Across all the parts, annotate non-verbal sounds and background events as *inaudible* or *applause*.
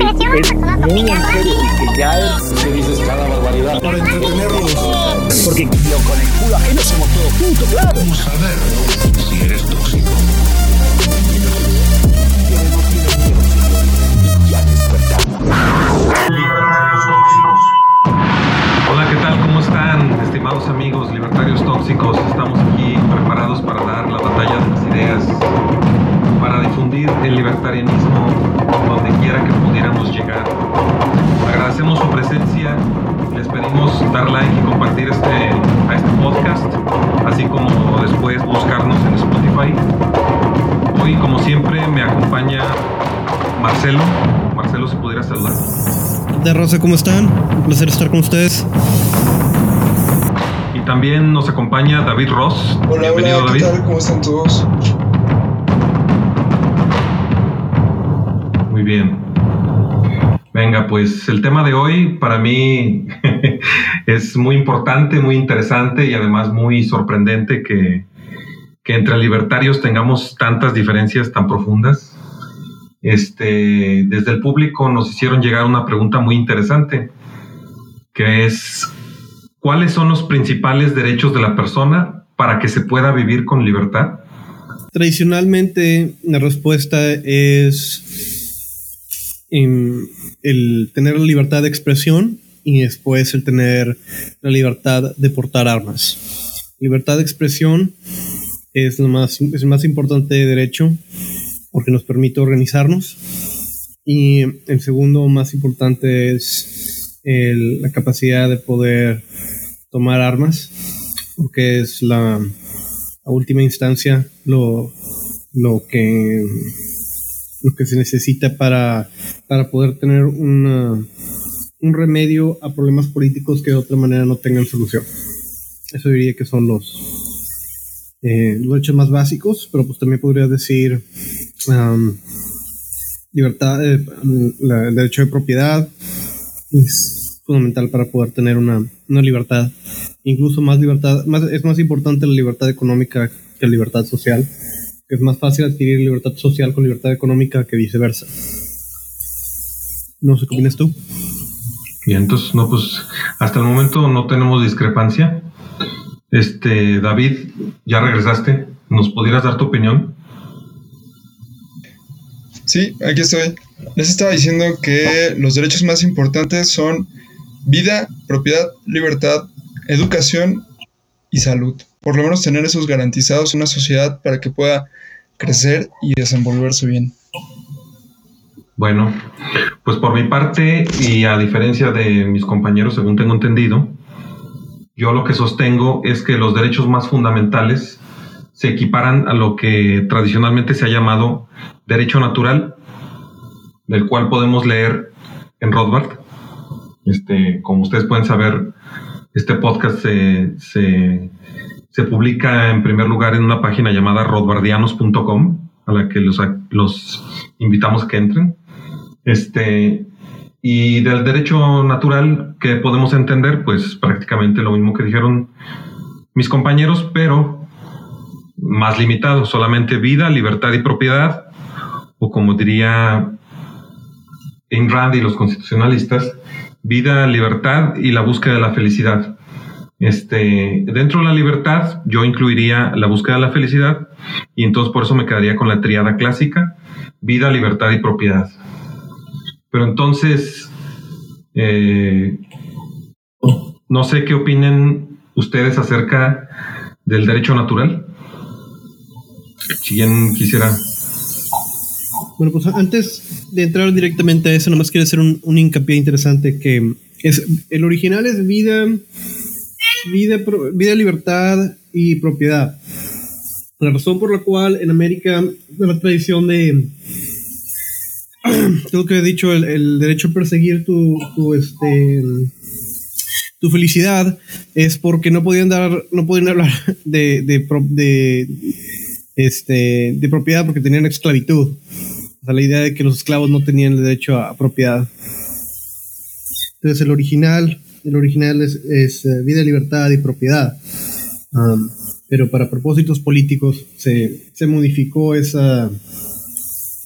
que es muy en serio y que ya es... ¿Qué dices cada barbaridad? Para entretenerlos. Porque lo con el culo ajeno somos todos juntos, claro. Vamos a ver si eres tóxico. Hola, ¿qué tal? ¿Cómo están, estimados amigos libertarios tóxicos? Estamos aquí preparados para dar la batalla de las ideas, para difundir el libertarianismo donde quiera que pudiéramos llegar. Agradecemos su presencia, les pedimos dar like y compartir este, a este podcast, así como después buscarnos en Spotify. Hoy, como siempre, me acompaña Marcelo. Marcelo, si pudiera saludar. de Rosa, ¿cómo están? Un placer estar con ustedes. Y también nos acompaña David Ross. Hola, Bienvenido, hola, ¿qué David. tal? ¿Cómo están todos? Bien. Venga, pues el tema de hoy para mí *laughs* es muy importante, muy interesante y además muy sorprendente que, que entre libertarios tengamos tantas diferencias tan profundas. Este, desde el público nos hicieron llegar una pregunta muy interesante, que es, ¿cuáles son los principales derechos de la persona para que se pueda vivir con libertad? Tradicionalmente la respuesta es el tener la libertad de expresión y después el tener la libertad de portar armas. Libertad de expresión es, lo más, es el más importante derecho porque nos permite organizarnos y el segundo más importante es el- la capacidad de poder tomar armas porque es la, a última instancia lo, lo que lo que se necesita para, para poder tener una, un remedio a problemas políticos que de otra manera no tengan solución. Eso diría que son los, eh, los hechos más básicos, pero pues también podría decir um, libertad, eh, la- el derecho de propiedad es fundamental para poder tener una, una libertad, incluso más libertad, más, es más importante la libertad económica que la libertad social, que es más fácil adquirir libertad social con libertad económica que viceversa. No sé qué opinas tú. Y entonces, no, pues hasta el momento no tenemos discrepancia. Este, David, ya regresaste. ¿Nos pudieras dar tu opinión? Sí, aquí estoy. Les estaba diciendo que los derechos más importantes son vida, propiedad, libertad, educación y salud. Por lo menos tener esos garantizados una sociedad para que pueda crecer y desenvolverse bien. Bueno, pues por mi parte, y a diferencia de mis compañeros, según tengo entendido, yo lo que sostengo es que los derechos más fundamentales se equiparan a lo que tradicionalmente se ha llamado derecho natural, del cual podemos leer en Rothbard. Este, como ustedes pueden saber, este podcast se, se, se publica en primer lugar en una página llamada rothbardianos.com, a la que los, los invitamos que entren. Este, y del derecho natural que podemos entender, pues prácticamente lo mismo que dijeron mis compañeros, pero más limitado, solamente vida, libertad y propiedad, o como diría Ayn y los constitucionalistas, vida, libertad y la búsqueda de la felicidad. Este, dentro de la libertad, yo incluiría la búsqueda de la felicidad, y entonces por eso me quedaría con la triada clásica: vida, libertad y propiedad. Pero entonces, eh, no sé qué opinen ustedes acerca del derecho natural. Si bien quisiera. Bueno, pues antes de entrar directamente a eso, nomás quiero hacer un, un hincapié interesante que es el original es vida, vida, vida, libertad y propiedad. La razón por la cual en América la tradición de *clears throat* todo lo que he dicho, el, derecho a perseguir tu, tu este tu felicidad es porque no podían dar, no podían hablar *laughs* de, de, de, este, de propiedad porque tenían esclavitud. O sea, la idea de que los esclavos no tenían derecho a, propiedad. Entonces el original, el original es, eh, vida, libertad y propiedad. Um, pero para propósitos políticos se, modificó esa,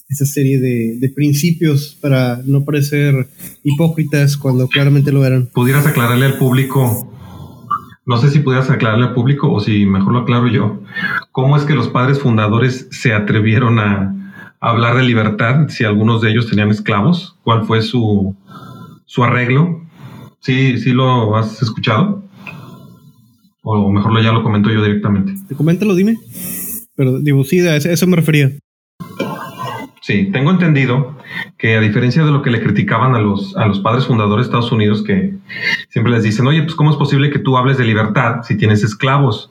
esa serie de, principios para no parecer hipócritas cuando claramente lo eran. ¿Pudieras aclararle al público no sé si pudieras aclararle al público o si mejor lo aclaro yo. ¿Cómo es que los padres fundadores se atrevieron a, hablar de libertad si algunos de ellos tenían esclavos? ¿Cuál fue su, su arreglo? ¿Sí, ¿Sí lo has escuchado? O mejor ya lo comento yo directamente. Coméntalo, dime. Pero digo, sí, a eso me refería. Sí, tengo entendido que a diferencia de lo que le criticaban a los, a los padres fundadores de Estados Unidos, que siempre les dicen, oye, pues ¿cómo es posible que tú hables de libertad si tienes esclavos?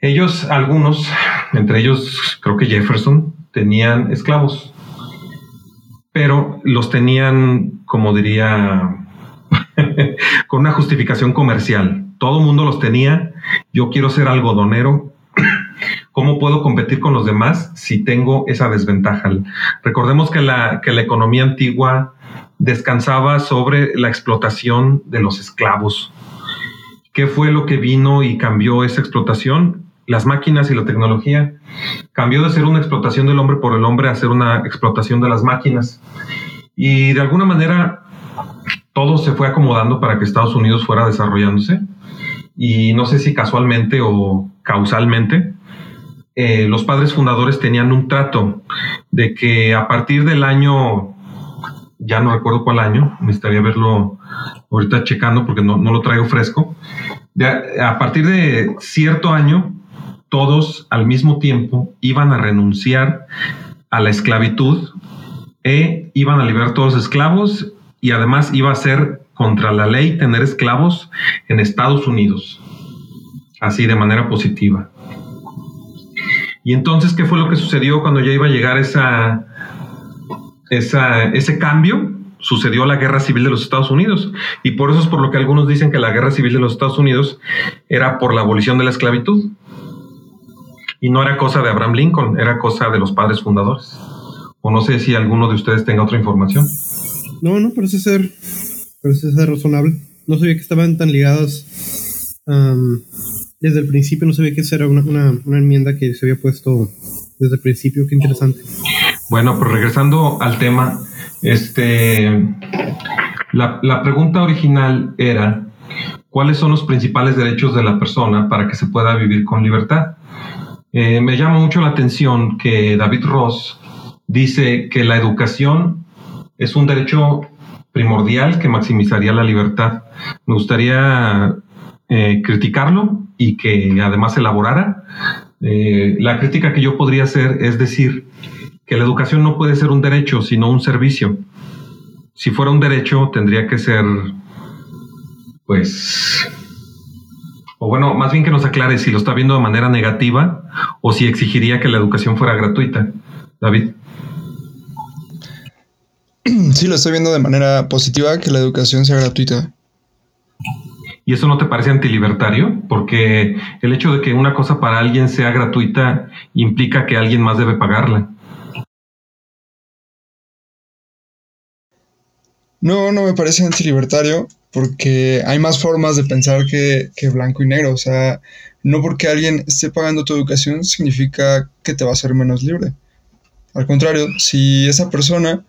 Ellos, algunos, entre ellos creo que Jefferson, tenían esclavos, pero los tenían, como diría, *laughs* con una justificación comercial. Todo mundo los tenía, yo quiero ser algodonero, *clears throat* ¿Cómo puedo competir con los demás si tengo esa desventaja? Recordemos que la, que la economía antigua descansaba sobre la explotación de los esclavos. ¿Qué fue lo que vino y cambió esa explotación? Las máquinas y la tecnología. Cambió de ser una explotación del hombre por el hombre a ser una explotación de las máquinas. Y de alguna manera todo se fue acomodando para que Estados Unidos fuera desarrollándose. Y no sé si casualmente o causalmente, eh, los padres fundadores tenían un trato de que a partir del año, ya no recuerdo cuál año, me estaría verlo ahorita checando porque no, lo traigo fresco, a partir de cierto año, todos al mismo tiempo iban a renunciar a la esclavitud e iban a liberar todos los esclavos y además iba a ser contra la ley tener esclavos en Estados Unidos, así de manera positiva. Y entonces, ¿qué fue lo que sucedió cuando ya iba a llegar esa, ese cambio? Sucedió la guerra civil de los Estados Unidos. Y por eso es por lo que algunos dicen que la guerra civil de los Estados Unidos era por la abolición de la esclavitud. Y no era cosa de Abraham Lincoln, era cosa de los padres fundadores. O no sé si alguno de ustedes tenga otra información. No, no, parece ser, parece ser razonable. No sabía que estaban tan ligados desde el principio no sabía que esa era una, una, enmienda que se había puesto desde el principio. Qué interesante. Bueno, pues regresando al tema, este, la, la pregunta original era, ¿cuáles son los principales derechos de la persona para que se pueda vivir con libertad? Eh, me llama mucho la atención que David Ross dice que la educación es un derecho primordial que maximizaría la libertad. Me gustaría eh, criticarlo y que además elaborara. Eh, la crítica que yo podría hacer es decir que la educación no puede ser un derecho, sino un servicio. Si fuera un derecho, tendría que ser, pues, o bueno, más bien que nos aclare si lo está viendo de manera negativa o si exigiría que la educación fuera gratuita. David. *clears throat* Sí, lo estoy viendo de manera positiva, que la educación sea gratuita. ¿Y eso no te parece antilibertario? Porque el hecho de que una cosa para alguien sea gratuita implica que alguien más debe pagarla. No, no me parece antilibertario porque hay más formas de pensar que, que, blanco y negro. O sea, no porque alguien esté pagando tu educación significa que te va a hacer menos libre. Al contrario, si esa persona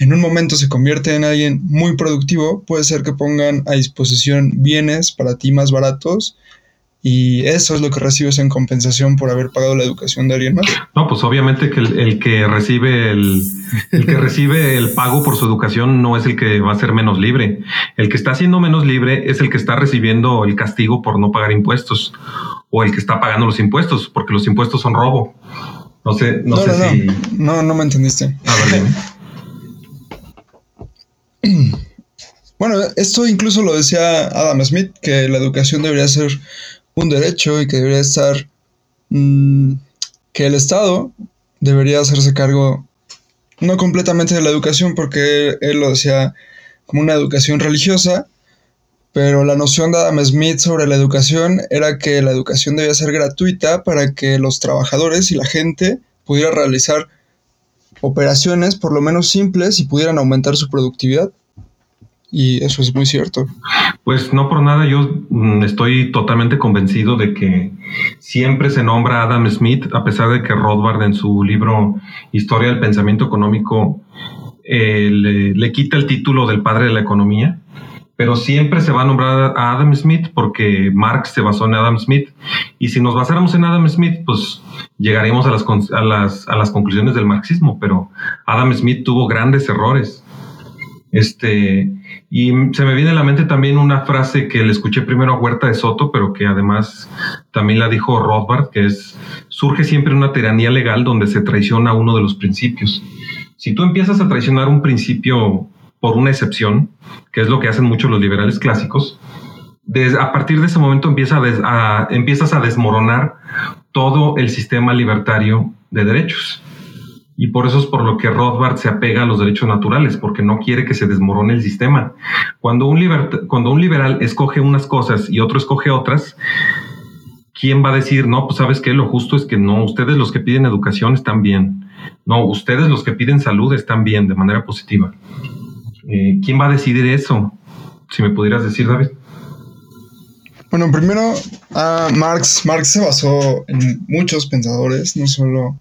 en un momento se convierte en alguien muy productivo, puede ser que pongan a disposición bienes para ti más baratos y eso es lo que recibes en compensación por haber pagado la educación de alguien más. No, pues obviamente que el, que recibe el, el, que recibe el pago por su educación no es el que va a ser menos libre. El que está siendo menos libre es el que está recibiendo el castigo por no pagar impuestos o el que está pagando los impuestos, porque los impuestos son robo. No sé, no, sé si. No, no me entendiste. A ver, *laughs* *clears throat* Bueno, esto incluso lo decía Adam Smith, que la educación debería ser un derecho y que debería estar... Mm, que el Estado debería hacerse cargo no completamente de la educación, porque él lo decía como una educación religiosa, pero la noción de Adam Smith sobre la educación era que la educación debía ser gratuita para que los trabajadores y la gente pudieran realizar operaciones por lo menos simples y pudieran aumentar su productividad. Y eso es muy cierto. Pues no por nada, yo mm, estoy totalmente convencido de que siempre se nombra a Adam Smith, a pesar de que Rothbard en su libro Historia del Pensamiento Económico eh, le, le quita el título del padre de la economía pero siempre se va a nombrar a Adam Smith porque Marx se basó en Adam Smith. Y si nos basáramos en Adam Smith, pues llegaríamos a las, a las, a las conclusiones del marxismo, pero Adam Smith tuvo grandes errores. Este, y se me viene a la mente también una frase que le escuché primero a Huerta de Soto, pero que además también la dijo Rothbard, que es, surge siempre una tiranía legal donde se traiciona uno de los principios. Si tú empiezas a traicionar un principio por una excepción, que es lo que hacen muchos los liberales clásicos, a partir de ese momento empieza a empiezas a desmoronar todo el sistema libertario de derechos. Y por eso es por lo que Rothbard se apega a los derechos naturales, porque no quiere que se desmorone el sistema. Cuando un, cuando un liberal escoge unas cosas y otro escoge otras, ¿quién va a decir, no, pues sabes que lo justo es que no, ustedes los que piden educación están bien, no, ustedes los que piden salud están bien de manera positiva? Eh, ¿Quién va a decidir eso? Si me pudieras decir, David. Bueno, primero, Marx, Marx se basó en muchos pensadores, no solo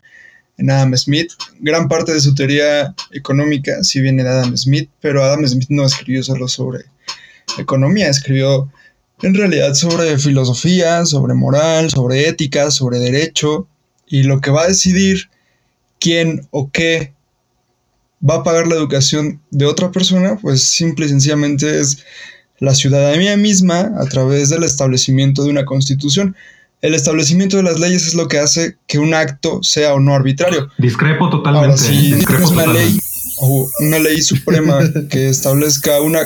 en Adam Smith. Gran parte de su teoría económica sí viene de Adam Smith, pero Adam Smith no escribió solo sobre economía, escribió en realidad sobre filosofía, sobre moral, sobre ética, sobre derecho, y lo que va a decidir quién o qué va a pagar la educación de otra persona, pues simple y sencillamente es la ciudadanía misma a través del establecimiento de una constitución. El establecimiento de las leyes es lo que hace que un acto sea o no arbitrario. Discrepo totalmente. si es una ley o una ley suprema que establezca una,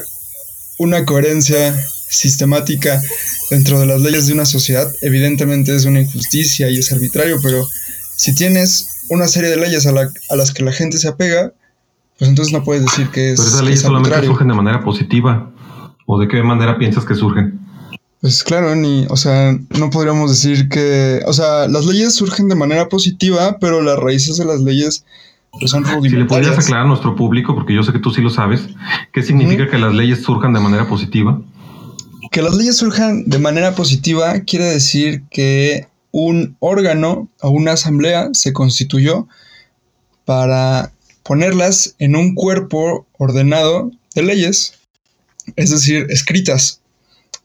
una coherencia sistemática dentro de las leyes de una sociedad, evidentemente es una injusticia y es arbitrario, pero si tienes una serie de leyes a, a las que la gente se apega, pues entonces no puedes decir que es. Pero esas leyes solamente surgen de manera positiva. ¿O de qué manera piensas que surgen? Pues claro, ni, o sea, no podríamos decir que, o sea, las leyes surgen de manera positiva, pero las raíces de las leyes pues, son rudimentarias. Si le podrías aclarar a nuestro público, porque yo sé que tú sí lo sabes, ¿qué significa que las leyes surjan de manera positiva? Que las leyes surjan de manera positiva quiere decir que un órgano o una asamblea se constituyó para ponerlas en un cuerpo ordenado de leyes, es decir, escritas.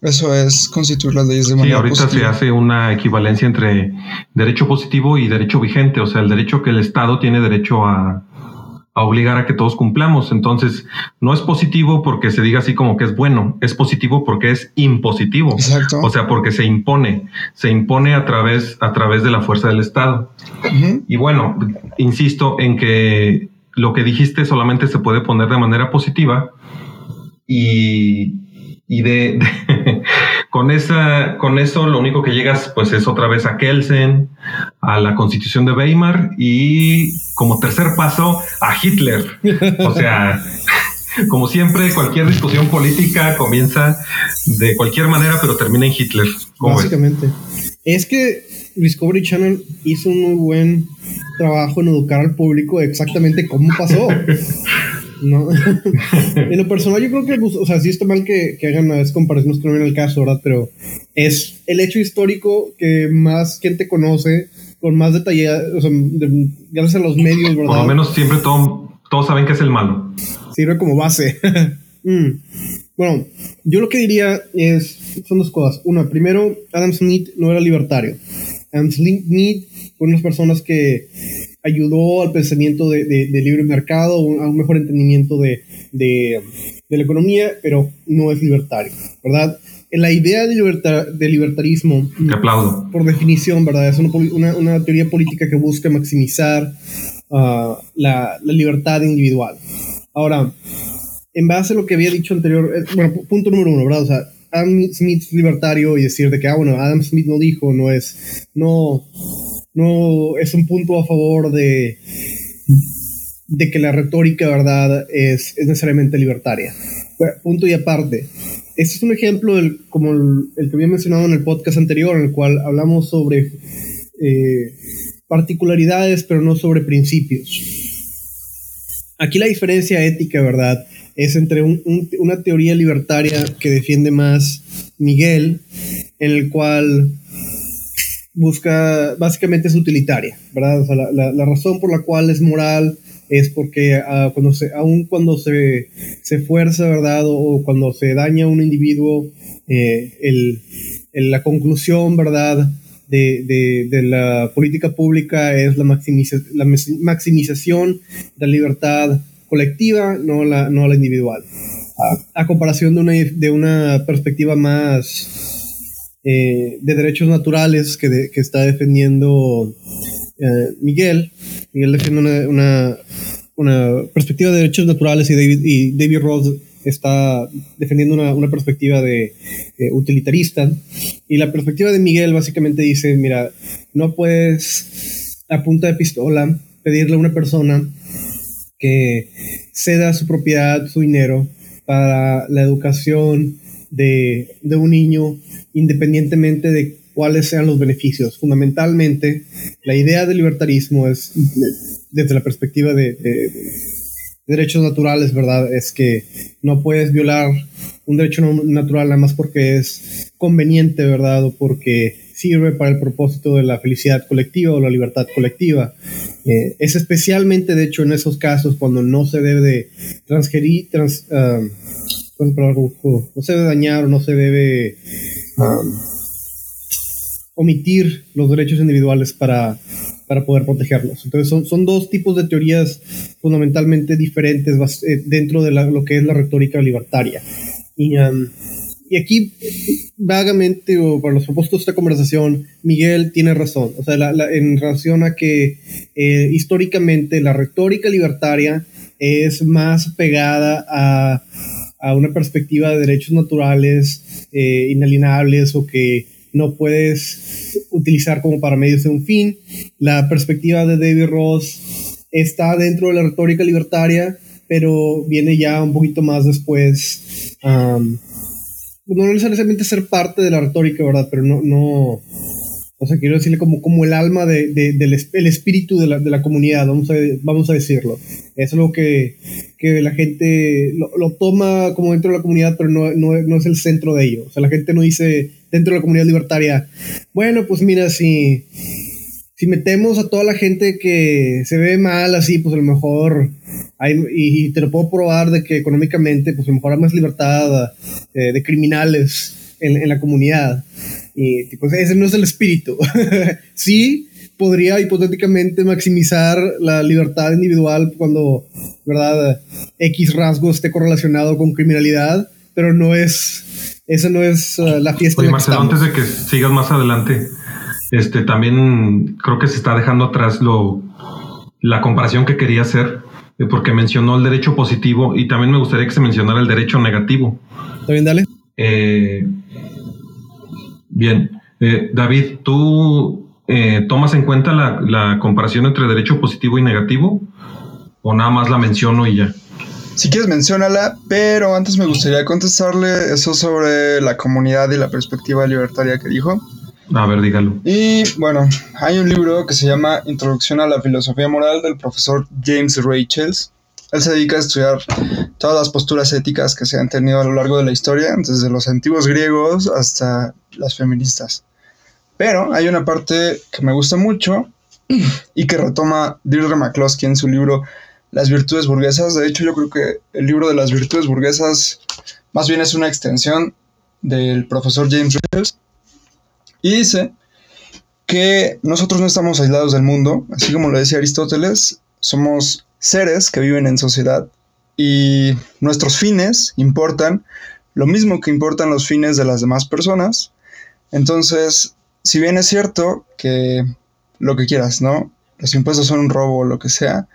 Eso es constituir las leyes de manera Sí, ahorita se hace una equivalencia entre derecho positivo y derecho vigente, o sea, el derecho que el Estado tiene derecho a, a obligar a que todos cumplamos. Entonces, no es positivo porque se diga así como que es bueno, es positivo porque es impositivo. Exacto. O sea, porque se impone, se impone a través, a través de la fuerza del Estado. Y bueno, insisto en que lo que dijiste solamente se puede poner de manera positiva y, de, *laughs* con, esa, con eso lo único que llegas pues es otra vez a Kelsen, a la constitución de Weimar y como tercer paso a Hitler. O sea, *laughs* como siempre, cualquier discusión política comienza de cualquier manera, pero termina en Hitler. Básicamente. Es que Discovery Channel hizo un muy buen trabajo en educar al público exactamente cómo pasó. *laughs* ¿no? *laughs* en lo personal, yo creo que, pues, o sea, sí está mal que, que hagan a veces comparaciones que no viene el caso, ¿verdad? Pero es el hecho histórico que más gente conoce, con más detalle, o sea, gracias a los medios, ¿verdad? Por lo menos siempre todos saben que es el malo. Sirve como base. *laughs* mm. Bueno, yo lo que diría es, son dos cosas. Una, primero, Adam Smith no era libertario. Adam Smith fue una de las personas que ayudó al pensamiento de, libre mercado, a un mejor entendimiento de, la economía, pero no es libertario, ¿verdad? La idea de, de libertarismo, aplaudo. por definición, ¿verdad? Es una, teoría política que busca maximizar ah, la, la libertad individual. Ahora, en base a lo que había dicho anterior, eh, bueno, punto número uno, ¿verdad? O sea, Adam Smith es libertario y decir de que, ah, bueno, Adam Smith no dijo, no es, no, no es un punto a favor de, de que la retórica, ¿verdad?, es, es necesariamente libertaria. punto y aparte. Este es un ejemplo del, como el, que había mencionado en el podcast anterior, en el cual hablamos sobre eh, particularidades, pero no sobre principios. Aquí la diferencia ética, ¿verdad? es entre un- un- una teoría libertaria que defiende más Miguel, en el cual busca, básicamente es utilitaria, ¿verdad? O sea, la, razón por la cual es moral es porque ah, cuando se, aun cuando se, se fuerza, ¿verdad? O, o cuando se daña a un individuo, eh, el, la conclusión, ¿verdad? De, de- de la política pública es la, maximiza- la maximización de la libertad colectiva, no la, no la individual. A, a comparación de una, de una perspectiva más eh, de derechos naturales que, está defendiendo eh, Miguel. Miguel defiende una, una, perspectiva de derechos naturales y David, y David está defendiendo una, una perspectiva de eh, utilitarista. Y la perspectiva de Miguel básicamente dice, mira, no puedes a punta de pistola pedirle a una persona que ceda su propiedad, su dinero, para la educación de, de un niño, independientemente de cuáles sean los beneficios. Fundamentalmente, la idea del libertarismo es, desde la perspectiva de, de- de derechos naturales, ¿verdad? Es que no puedes violar un derecho natural nada más porque es conveniente, ¿verdad? O porque sirve para el propósito de la felicidad colectiva o la libertad colectiva. Eh, es especialmente, de hecho, en esos casos cuando no se debe de transgerir, trans, ah, no se debe dañar o no se debe omitir los derechos individuales para, para poder protegerlos. Entonces son, son dos tipos de teorías fundamentalmente diferentes eh, dentro de lo que es la retórica libertaria. Y, y aquí, vagamente, o para los propósitos de esta conversación, Miguel tiene razón. O sea, la- la- en relación a que eh, históricamente la retórica libertaria es más pegada a, a una perspectiva de derechos naturales eh, inalienables o que no puedes utilizar como para medios de un fin. La perspectiva de David Ross está dentro de la retórica libertaria, pero viene ya un poquito más después. am, no necesariamente ser parte de la retórica, ¿verdad? Pero no, o sea, quiero decirle como, como el alma de, de- del el espíritu de la, de la comunidad, vamos a, vamos a decirlo. Es algo que, que la gente lo, lo toma como dentro de la comunidad, pero no, no, no es el centro de ello. O sea, la gente no dice dentro de la comunidad libertaria, bueno, pues mira, si, si metemos a toda la gente que se ve mal así, pues a lo mejor hay, y, y te lo puedo probar de que económicamente, pues a lo mejor hay más libertad eh, de criminales en, en la comunidad. Y pues ese no es el espíritu. *laughs* sí, podría hipotéticamente maximizar la libertad individual cuando, ¿verdad? X rasgo esté correlacionado con criminalidad, pero no es, esa no es uh, la fiesta. Oye, Marcelo, antes de que sigas más adelante, este también creo que se está dejando atrás lo la comparación que quería hacer, eh, porque mencionó el derecho positivo y también me gustaría que se mencionara el derecho negativo. ¿Está bien, dale? Eh, bien, Eh, David, ¿tú eh, tomas en cuenta la, la comparación entre derecho positivo y negativo? ¿O nada más la menciono y ya? Si quieres, menciónala, pero antes me gustaría contestarle eso sobre la comunidad y la perspectiva libertaria que dijo. A ver, dígalo. Y bueno, hay un libro que se llama Introducción a la Filosofía Moral del profesor James Rachels. Él se dedica a estudiar todas las posturas éticas que se han tenido a lo largo de la historia, desde los antiguos griegos hasta las feministas. Pero hay una parte que me gusta mucho y que retoma Deirdre McCloskey en su libro Las virtudes burguesas. De hecho, yo creo que el libro de las virtudes burguesas más bien es una extensión del profesor James Rachels. Y dice que nosotros no estamos aislados del mundo, así como lo decía Aristóteles, somos seres que viven en sociedad y nuestros fines importan lo mismo que importan los fines de las demás personas. Entonces, si bien es cierto que lo que quieras, ¿no? Los impuestos son un robo o lo que sea,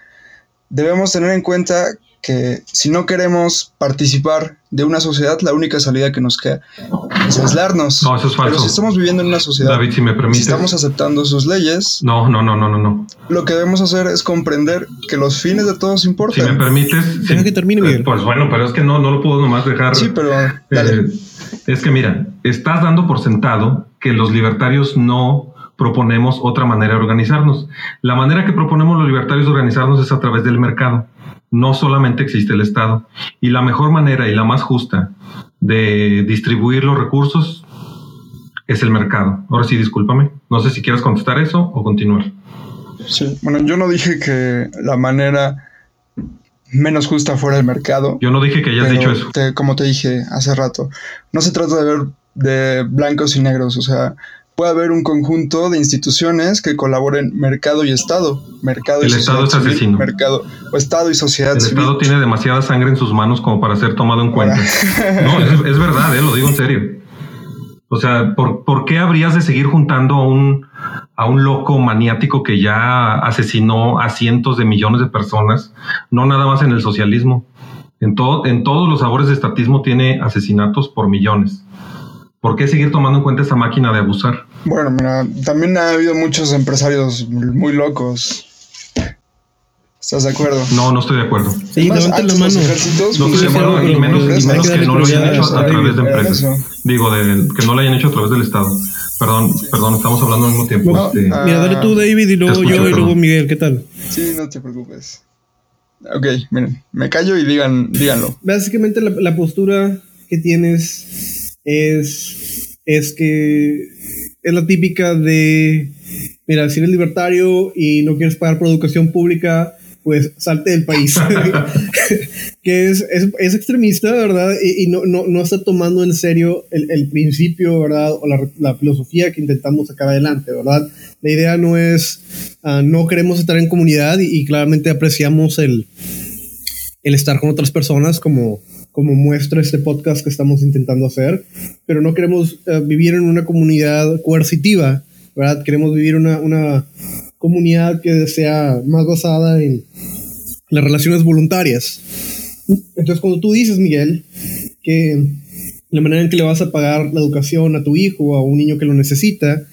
debemos tener en cuenta que si no queremos participar de una sociedad, la única salida que nos queda es aislarnos. No, eso es falso. Pero si estamos viviendo en una sociedad, David, si me si permites. estamos aceptando sus leyes, No, no, no, no, no, no. lo que debemos hacer es comprender que los fines de todos Si me importan. permites. Deja sí. que termine, Miguel. Eh, Pues bueno, pero es que no, no lo puedo nomás dejar. Sí, pero dale. Eh, es que mira, estás dando por sentado que los libertarios no proponemos otra manera de organizarnos. La manera que proponemos los libertarios de organizarnos es a través del mercado. No solamente existe el Estado. Y la mejor manera y la más justa de distribuir los recursos es el mercado. Ahora sí, discúlpame. No sé si quieres contestar eso o continuar. Sí, bueno, yo no dije que la manera menos justa fuera el mercado. Yo no dije que hayas dicho eso. te- como te dije hace rato, no se trata de ver de blancos y negros, o sea, puede haber un conjunto de instituciones que colaboren mercado y Estado, mercado y El sociedad Estado es civil, asesino. mercado o Estado y sociedad El civil. Estado tiene demasiada sangre en sus manos como para ser tomado en cuenta. No, es, es verdad, eh, lo digo en serio. O sea, ¿por, por qué habrías de seguir juntando a un, a un loco maniático que ya asesinó a cientos de millones de personas? No nada más en el socialismo. En, todo, en todos los sabores de estatismo tiene asesinatos por millones. ¿Por qué seguir tomando en cuenta esa máquina de abusar? Bueno, mira, también ha habido muchos empresarios muy locos. ¿Estás de acuerdo? No, no estoy de acuerdo. Sí, Además, levanten la mano. ejércitos No estoy de funcionaban acuerdo, y menos, y menos que que no lo hayan hecho a través de empresas. Digo, de, que no lo hayan hecho a través del Estado. Perdón, perdón, estamos hablando al mismo tiempo. No, este, ah, Mira, dale tú, David, y luego escucho, yo, y perdón. luego Miguel, ¿qué tal? Sí, no te preocupes. Ok, miren, me callo y digan, díganlo. Básicamente la, la postura que tienes es, es que es la típica de, mira, si eres libertario y no quieres pagar por educación pública, pues salte del país. *laughs* *laughs* que es, es, es extremista, ¿verdad? Y, y no, no, no está tomando en serio el, el principio, ¿verdad? O la, la filosofía que intentamos sacar adelante, ¿verdad? La idea no es, ah, no queremos estar en comunidad y, y claramente apreciamos el, el estar con otras personas como, como muestra este podcast que estamos intentando hacer, pero no queremos eh, vivir en una comunidad coercitiva, ¿verdad? Queremos vivir una, una comunidad que sea más basada en las relaciones voluntarias. Entonces, cuando tú dices, Miguel, que la manera en que le vas a pagar la educación a tu hijo o a un niño que lo necesita,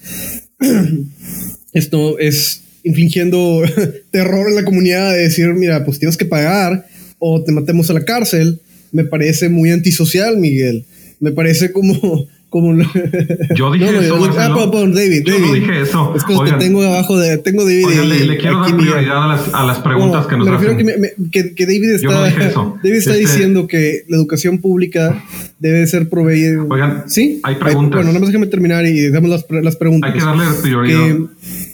*clears throat* esto es infligiendo *laughs* terror en la comunidad de decir, mira, pues tienes que pagar o te matemos a la cárcel, me parece muy antisocial, Miguel. Me parece como... como Yo *laughs* dije No, eso, yo- ah, pon- pon, David, Yo no David. dije eso. Es que Oigan. te tengo abajo de... Tengo David Oigan, le, y- le quiero aquí, dar Miguel. prioridad a las, a las preguntas No, que nos me refiero hacen. que, me- me- que- que David Yo no está, dije eso. *laughs* David está Este- diciendo que la educación pública debe ser proveída. Oigan, ¿Sí? hay preguntas. bueno, nada más déjame terminar y dejamos las, las preguntas. Hay que darle prioridad. Que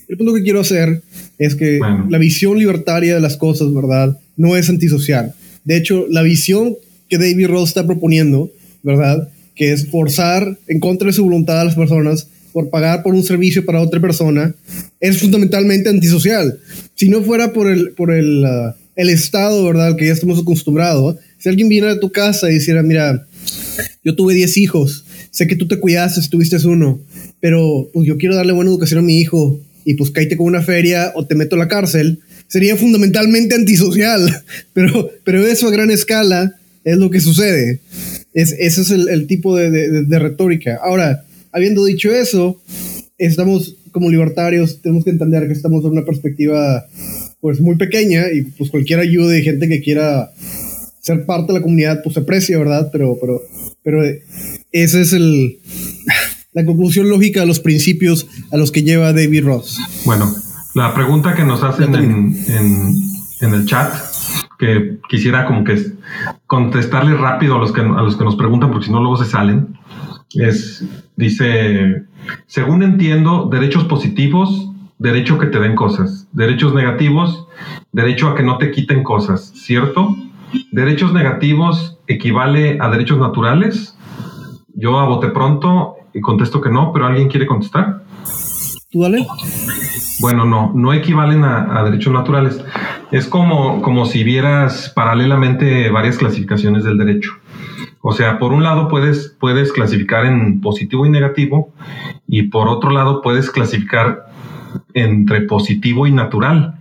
el punto que quiero hacer es que Bueno. la visión libertaria de las cosas, ¿verdad? No es antisocial. De hecho, la visión que David Ross está proponiendo, ¿verdad? Que es forzar en contra de su voluntad a las personas por pagar por un servicio para otra persona, es fundamentalmente antisocial. Si no fuera por el, por el, ah, el Estado, ¿verdad? Al que ya estamos acostumbrados, si alguien viniera a tu casa y dijera, mira, yo tuve 10 hijos, sé que tú te cuidaste, tuviste uno, pero pues yo quiero darle buena educación a mi hijo y pues cállate con una feria o te meto a la cárcel, sería fundamentalmente antisocial, *laughs* pero, pero eso a gran escala es lo que sucede. Es, ese es el, el tipo de, de- de retórica. Ahora, habiendo dicho eso, estamos como libertarios, tenemos que entender que estamos en una perspectiva pues muy pequeña y pues cualquier ayuda de gente que quiera ser parte de la comunidad pues se aprecia, ¿verdad? Pero, pero, pero ese es el, *laughs* la conclusión lógica de los principios a los que lleva David Ross. Bueno, la pregunta que nos hacen en, en el chat, que quisiera como que contestarle rápido a los que, a los que nos preguntan, porque si no luego se salen, es, dice, según entiendo, derechos positivos, derecho que te den cosas, derechos negativos, derecho a que no te quiten cosas, ¿cierto? Derechos negativos equivale a derechos naturales. Yo a bote pronto y contesto que no, pero ¿alguien quiere contestar? ¿Tú dale? Bueno, no, no equivalen a, a derechos naturales. Es como, como si vieras paralelamente varias clasificaciones del derecho. O sea, por un lado puedes, puedes clasificar en positivo y negativo, y por otro lado puedes clasificar entre positivo y natural.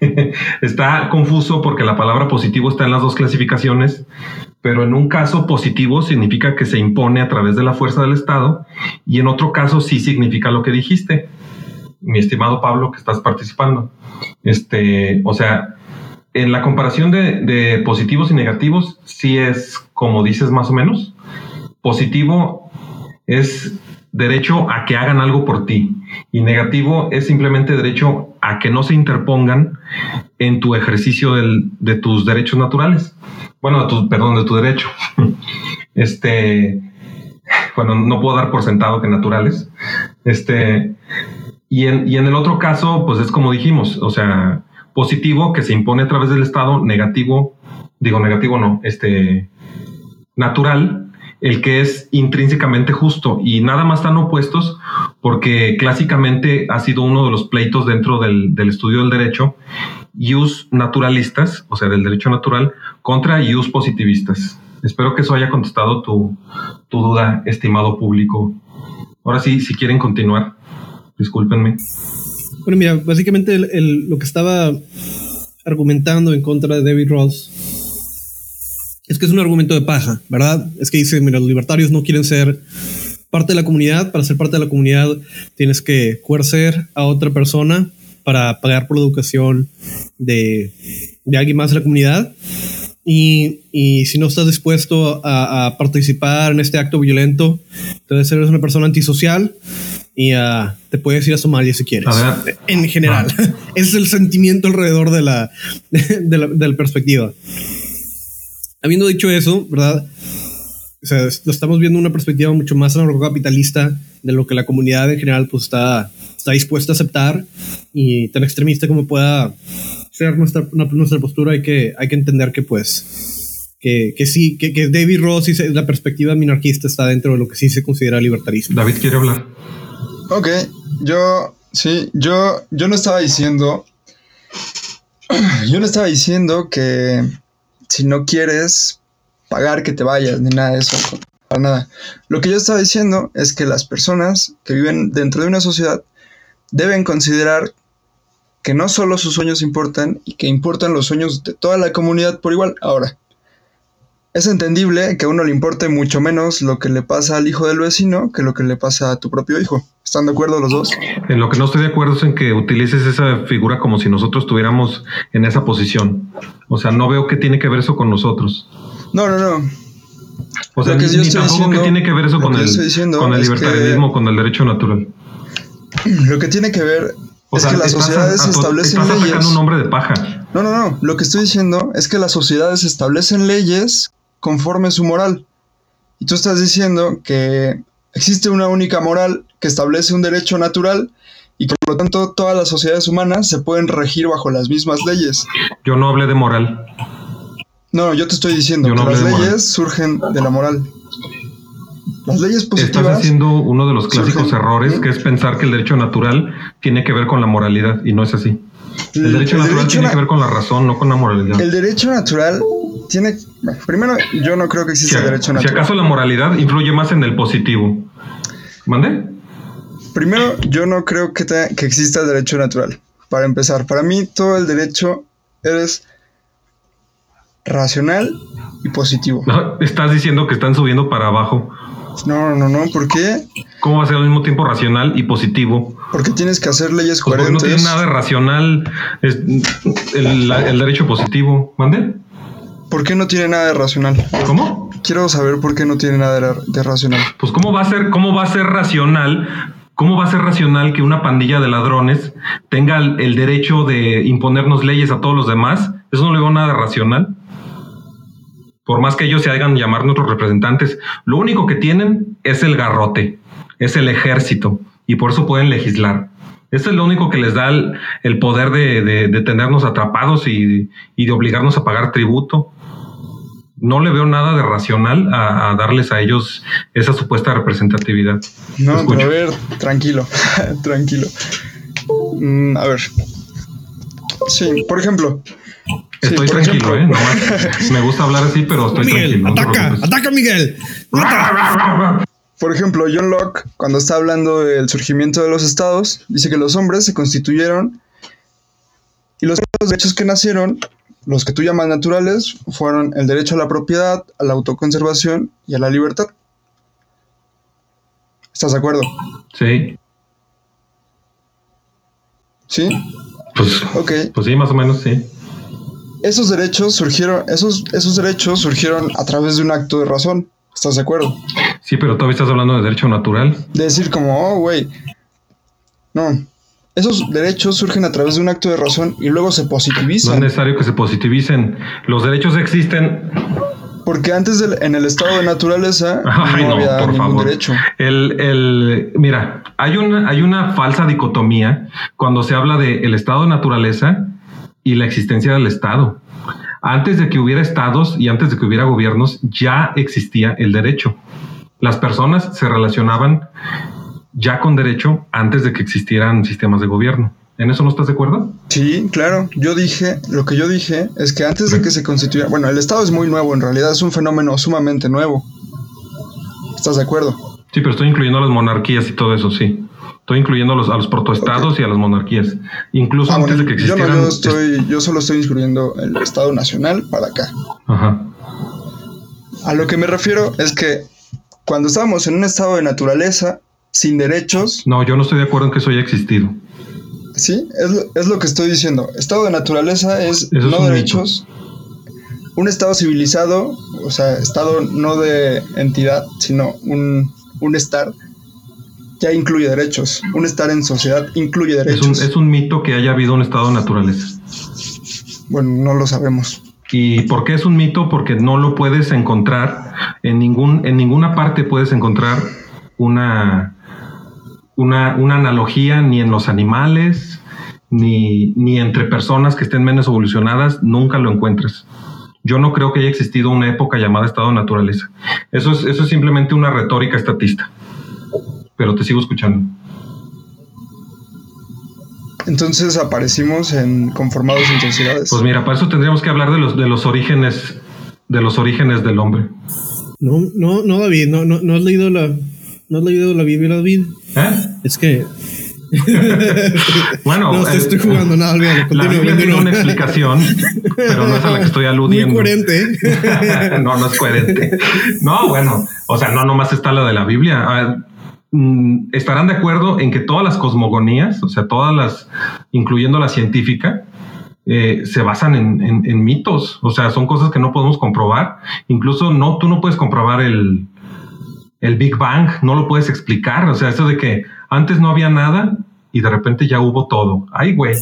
*laughs* está confuso porque la palabra positivo está en las dos clasificaciones, pero en un caso positivo significa que se impone a través de la fuerza del Estado y en otro caso sí significa lo que dijiste, mi estimado Pablo, que estás participando. Este, o sea, en la comparación de, de positivos y negativos, sí es como dices más o menos. Positivo es derecho a que hagan algo por ti y negativo es simplemente derecho a que no se interpongan en tu ejercicio del- de tus derechos naturales. Bueno, perdón, de tu derecho. *laughs* este, bueno, no puedo dar por sentado que naturales. Este, y en, y en el otro caso, pues es como dijimos, o sea, positivo que se impone a través del Estado, negativo, digo negativo no, este, natural, el que es intrínsecamente justo y nada más están opuestos porque clásicamente ha sido uno de los pleitos dentro del, del estudio del derecho, ius naturalistas, o sea, del derecho natural, contra ius positivistas. Espero que eso haya contestado tu, tu duda, estimado público. Ahora sí, si quieren continuar, discúlpenme. Bueno, mira, básicamente el- el- lo que estaba argumentando en contra de David Ross es que es un argumento de paja, ¿verdad? Es que dice, mira, los libertarios no quieren ser parte de la comunidad. Para ser parte de la comunidad tienes que coercer a otra persona para pagar por la educación de, de alguien más de la comunidad. Y, y si no estás dispuesto a, a participar en este acto violento, entonces eres una persona antisocial y ah, te puedes ir a Somalia si quieres. A ver. En general, ese *laughs* es el sentimiento alrededor de la, *laughs* de la, de la perspectiva. Habiendo dicho eso, ¿verdad? O sea, estamos viendo una perspectiva mucho más anarcocapitalista de lo que la comunidad en general pues está, está dispuesta a aceptar y tan extremista como pueda ser nuestra, nuestra postura hay que, hay que entender que pues que, que sí, que, que David Ross y la perspectiva minarquista está dentro de lo que sí se considera libertarismo. David quiere hablar. Ok, yo, sí, yo, yo no estaba diciendo, *clears throat* yo no estaba diciendo que si no quieres pagar que te vayas, ni nada de eso, para nada. Lo que yo estaba diciendo es que las personas que viven dentro de una sociedad deben considerar que no solo sus sueños importan y que importan los sueños de toda la comunidad por igual. Ahora, es entendible que a uno le importe mucho menos lo que le pasa al hijo del vecino que lo que le pasa a tu propio hijo. ¿Están de acuerdo los dos? En lo que no estoy de acuerdo es en que utilices esa figura como si nosotros estuviéramos en esa posición. O sea, no veo qué tiene que ver eso con nosotros. No, no, no. O sea, Lo que ni, yo ni estoy tampoco diciendo- tiene que ver eso con que el, con el que- libertarianismo, con el derecho natural. Lo que tiene que ver O es sea, que las sociedades a- a- establecen Estás leyes. atacando un hombre de paja. No, no, no. Lo que estoy diciendo es que las sociedades establecen leyes conforme su moral. Y tú estás diciendo que existe una única moral que establece un derecho natural y que por lo tanto todas las sociedades humanas se pueden regir bajo las mismas leyes. Yo no hablé de moral. No, yo te estoy diciendo no que las leyes moral. surgen de la moral. Las leyes Estás positivas. haciendo uno de los clásicos surgen- errores, que es pensar que el derecho natural tiene que ver con la moralidad, y no es así. El derecho natural derecho tiene que ver con la razón, no con la moralidad. El derecho natural tiene. primero, yo no creo que Si, exista el derecho si natural. acaso la moralidad influye más en el positivo. ¿Mande? Primero, yo no creo que, te- que exista el derecho natural. Para empezar, para mí todo el derecho es racional y positivo. No, estás diciendo que están subiendo para abajo. No, no, no, ¿por qué? ¿Cómo va a ser al mismo tiempo racional y positivo? Porque tienes que hacer leyes Pues porque no coherentes. tiene nada de racional es el, la- el derecho positivo. ¿Mande? ¿Por qué no tiene nada de racional? ¿Cómo? Quiero saber por qué no tiene nada de, de racional. Pues cómo va a ser, cómo va a ser racional, cómo va a ser racional que una pandilla de ladrones tenga el, derecho de imponernos leyes a todos los demás. Eso no le veo nada de racional. Por más que ellos se hagan llamar nuestros representantes, lo único que tienen es el garrote, es el ejército, y por eso pueden legislar. Eso es lo único que les da el, el poder de, de- de tenernos atrapados y, y de obligarnos a pagar tributo. No le veo nada de racional a, a darles a ellos esa supuesta representatividad. No, a ver, tranquilo, *laughs* tranquilo. Mm, a ver. Sí, por ejemplo. Estoy tranquilo, ejemplo. ¿eh? Nomás me gusta hablar así, pero estoy Miguel, tranquilo. ataca, ataca Miguel. Mata. Por ejemplo, John Locke, cuando está hablando del surgimiento de los estados, dice que los hombres se constituyeron y los derechos que nacieron, los que tú llamas naturales, fueron el derecho a la propiedad, a la autoconservación y a la libertad. ¿Estás de acuerdo? Sí, ¿Sí? pues, Ok. pues sí, más o menos sí. Esos derechos surgieron, esos, esos derechos surgieron a través de un acto de razón. ¿Estás de acuerdo? Sí, pero todavía estás hablando de derecho natural. De decir como, oh, güey. No. esos derechos surgen a través de un acto de razón y luego se No es positivizan. necesario que se positivicen. Los derechos existen. porque antes del- en el estado de naturaleza *laughs* Ay, no, no, había por ningún favor. derecho. El, el- mira, hay una, hay una falsa dicotomía cuando se habla de el estado de naturaleza y la existencia del Estado. Antes de que hubiera estados y antes de que hubiera gobiernos, ya existía el derecho. Las personas se relacionaban ya con derecho antes de que existieran sistemas de gobierno. ¿En eso no estás de acuerdo? Sí, claro. Yo dije, lo que yo dije es que antes de que se constituya, bueno, el Estado es muy nuevo, en realidad es un fenómeno sumamente nuevo. ¿Estás de acuerdo? Sí, pero estoy incluyendo a las monarquías y todo eso, sí. Estoy incluyendo a los, a los protoestados y a las monarquías. Incluso Ah, antes bueno, de que yo no, existieran... yo estoy, yo solo estoy incluyendo el Estado Nacional para acá. Ajá. A lo que me refiero es que cuando estábamos en un estado de naturaleza sin derechos, No, yo no estoy de acuerdo en que eso haya existido. sí, es, lo- es lo que estoy diciendo. Estado de naturaleza es Eso no derechos. Un estado civilizado, o sea, estado no de entidad, sino un, un estar, ya incluye derechos. Un estar en sociedad incluye Es un, derechos. es un mito que haya habido un estado de naturaleza. Bueno, no lo sabemos. ¿Y por qué es un mito? Porque no lo puedes encontrar en ningún, en ninguna parte puedes encontrar una, una, una analogía ni en los animales, ni, ni entre personas que estén menos evolucionadas, nunca lo encuentras. Yo no creo que haya existido una época llamada estado de naturaleza. Eso es, eso es simplemente una retórica estatista. Pero te sigo escuchando. Entonces aparecimos en conformados en sociedades. Pues mira, para eso tendríamos que hablar de los, de los orígenes, de los orígenes del hombre. No, no, no, David, no, no, no has leído la, no has leído la Biblia, David. ¿Eh? Es que *laughs* Bueno, no te eh, estoy jugando nada, olvídalo. La Biblia tiene una explicación, pero no es a la que estoy aludiendo. Muy coherente. *laughs* no, no es coherente. No, bueno, o sea, no nomás está la de la Biblia. Mm, Estarán de acuerdo en que todas las cosmogonías, o sea, todas las, incluyendo la científica, eh, se basan en, en- en mitos. O sea, son cosas que no podemos comprobar. Incluso no, tú no puedes comprobar el, el Big Bang, no lo puedes explicar. O sea, eso de que antes no había nada y de repente ya hubo todo. Ay, güey.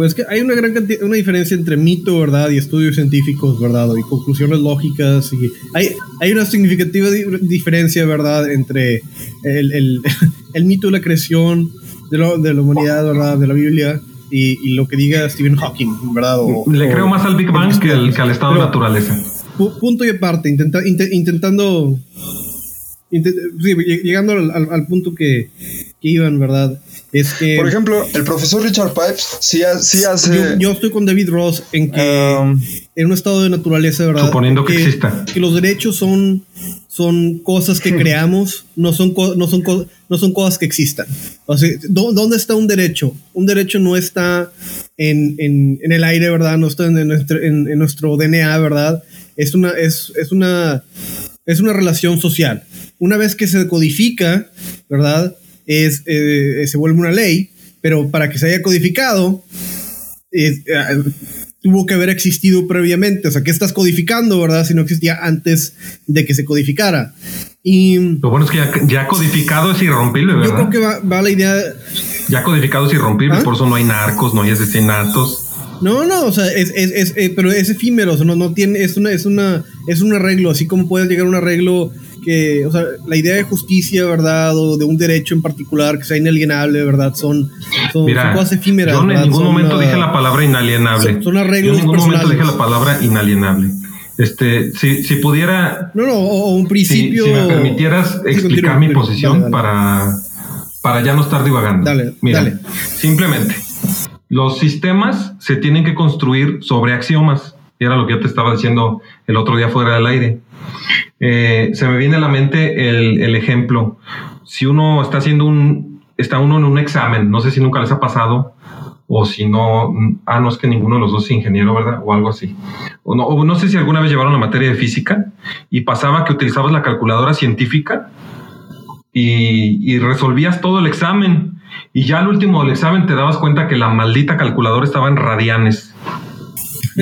Pues que hay una gran cantidad, una diferencia entre mito, ¿verdad? Y estudios científicos, ¿verdad? Y conclusiones lógicas. Y hay, hay una significativa di- diferencia, ¿verdad? Entre el, el- *laughs* el mito de la creación de, lo- de la humanidad, ¿verdad? De la Biblia y, y lo que diga Stephen Hawking, ¿verdad? O- Le o- creo más al Big Bang que al, que al estado de naturaleza. Pu- punto y aparte, intenta- inte- intentando, sí, llegando al, al- al punto que, que iban, ¿verdad? Es que Por ejemplo, el profesor Richard Pipes sí, sí hace... yo, yo estoy con David Ross en que um, en un estado de naturaleza, ¿verdad? Suponiendo que exista. Que los derechos son, son cosas que *laughs* creamos, no son, no, son no son cosas que existan. O sea, ¿dó- ¿dónde está un derecho? Un derecho no está en, en- en el aire, ¿verdad? No está en nuestro, en, en nuestro DNA, ¿verdad? Es una, es, es una, es una relación social. Una vez que se codifica, ¿verdad? Es, eh, se vuelve una ley, pero para que se haya codificado, eh, tuvo que haber existido previamente. O sea, ¿qué estás codificando, verdad? Si no existía antes de que se codificara. Y Lo bueno es que ya, ya codificado es irrompible, yo ¿verdad? creo que va, va la idea. Ya codificado es irrompible, ¿Ah? por eso no hay narcos, no hay asesinatos. No, no, o sea, es, es, es- eh, pero es efímero, o sea, no, no tiene, es una, es una, es un arreglo, así como puedes llegar a un arreglo que, o sea, la idea de justicia, ¿verdad? O de un derecho en particular que sea inalienable, ¿verdad? Son, son, son Mira, cosas efímeras. yo en ¿verdad? ningún Son, momento dije la palabra inalienable. son- son arreglos Yo en ningún momento dije la palabra inalienable. Este, si, si pudiera, No, no, o, un principio. si me permitieras explicar mi posición Dale, dale. para, para ya no estar divagando. Dale, Mira, dale. simplemente, los sistemas se tienen que construir sobre axiomas. Y era lo que yo te estaba diciendo el otro día fuera del aire. Eh, se me viene a la mente el, ejemplo. Si uno está haciendo un, está uno en un examen, no sé si nunca les ha pasado, o si no, ah, no es que ninguno de los dos es ingeniero, ¿verdad? O algo así. O no sé si alguna vez llevaron la materia de física y pasaba que utilizabas la calculadora científica y, y resolvías todo el examen. Y ya al último del examen te dabas cuenta que la maldita calculadora estaba en radianes.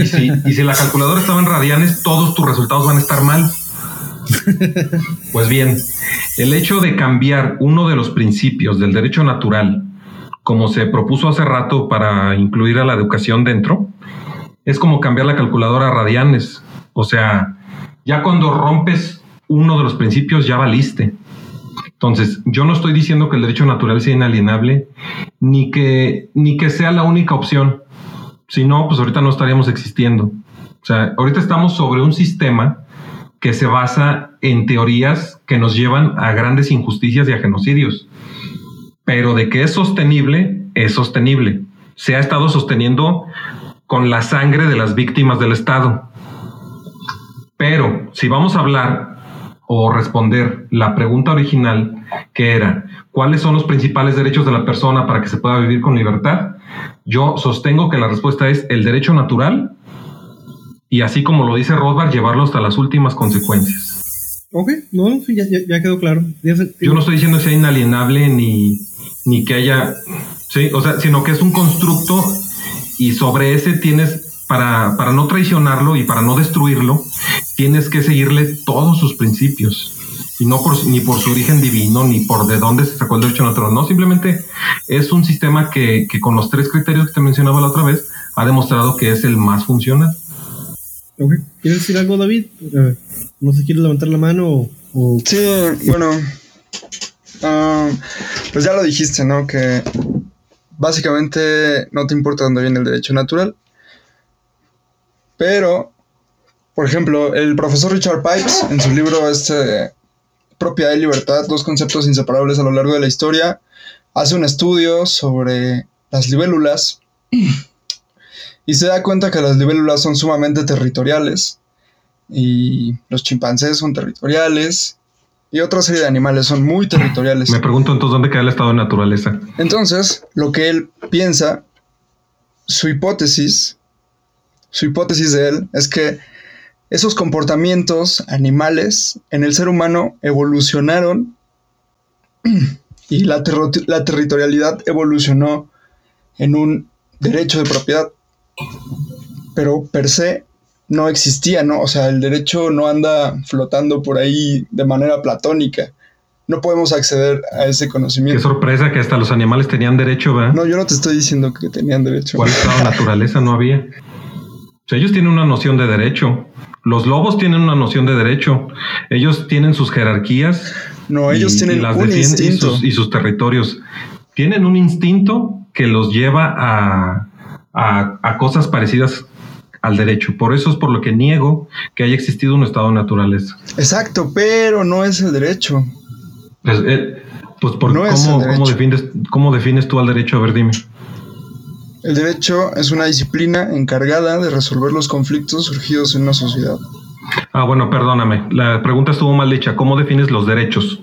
Y si, y si la calculadora estaba en radianes, todos tus resultados van a estar mal. *laughs* Pues bien, el hecho de cambiar uno de los principios del derecho natural como se propuso hace rato para incluir a la educación dentro, es como cambiar la calculadora a radianes. O sea, ya cuando rompes uno de los principios ya valiste. Entonces, yo no estoy diciendo que el derecho natural sea inalienable, ni que, ni que sea la única opción. Si no, pues ahorita no estaríamos existiendo. O sea, ahorita estamos sobre un sistema que se basa en teorías que nos llevan a grandes injusticias y a genocidios. Pero de que es sostenible, es sostenible. Se ha estado sosteniendo con la sangre de las víctimas del Estado. Pero si vamos a hablar o responder la pregunta original, que era, ¿cuáles son los principales derechos de la persona para que se pueda vivir con libertad? Yo sostengo que la respuesta es el derecho natural y así como lo dice Rothbard, llevarlo hasta las últimas consecuencias. Ok, no, sí, ya, ya, ya quedó claro. Ya se- Yo no estoy diciendo que sea inalienable ni, ni que haya, sí, o sea, sino que es un constructo y sobre ese tienes, para, para no traicionarlo y para no destruirlo, tienes que seguirle todos sus principios. Y no por, ni por su origen divino, ni por de dónde se sacó el derecho natural. No, simplemente es un sistema que, que con los tres criterios que te mencionaba la otra vez, ha demostrado que es el más funcional. Ok. ¿Quieres decir algo, David? No sé, ¿quieres levantar la mano o...? o- Sí, bueno, ah, pues ya lo dijiste, ¿no? Que básicamente no te importa dónde viene el derecho natural. Pero, por ejemplo, el profesor Richard Pipes, en su libro este de Propiedad y Libertad, dos conceptos inseparables a lo largo de la historia, hace un estudio sobre las libélulas y se da cuenta que las libélulas son sumamente territoriales y los chimpancés son territoriales y otra serie de animales son muy territoriales. Me pregunto entonces dónde queda el estado de naturaleza. Entonces, lo que él piensa, su hipótesis, su hipótesis de él es que esos comportamientos animales en el ser humano evolucionaron *clears throat* y la, territorialidad evolucionó en un derecho de propiedad. Pero per se no existía, ¿no? O sea, el derecho no anda flotando por ahí de manera platónica. No podemos acceder a ese Qué conocimiento. sorpresa que hasta los animales tenían derecho, ¿verdad? No, yo no te estoy diciendo que tenían derecho. ¿Cuál estado naturaleza no había? O sea, ellos tienen una noción de derecho. Los lobos tienen una noción de derecho. Ellos tienen sus jerarquías. No, ellos y- tienen y las un y instinto. sus, y sus territorios. Tienen un instinto que los lleva a, a- a cosas parecidas al derecho. Por eso es por lo que niego que haya existido un estado de naturaleza. Exacto, pero no es el derecho. Pues, eh, pues por No cómo, cómo defines, ¿cómo defines tú al derecho? A ver, dime. El derecho es una disciplina encargada de resolver los conflictos surgidos en una sociedad. Ah, bueno, perdóname. La pregunta estuvo mal hecha. ¿Cómo defines los derechos?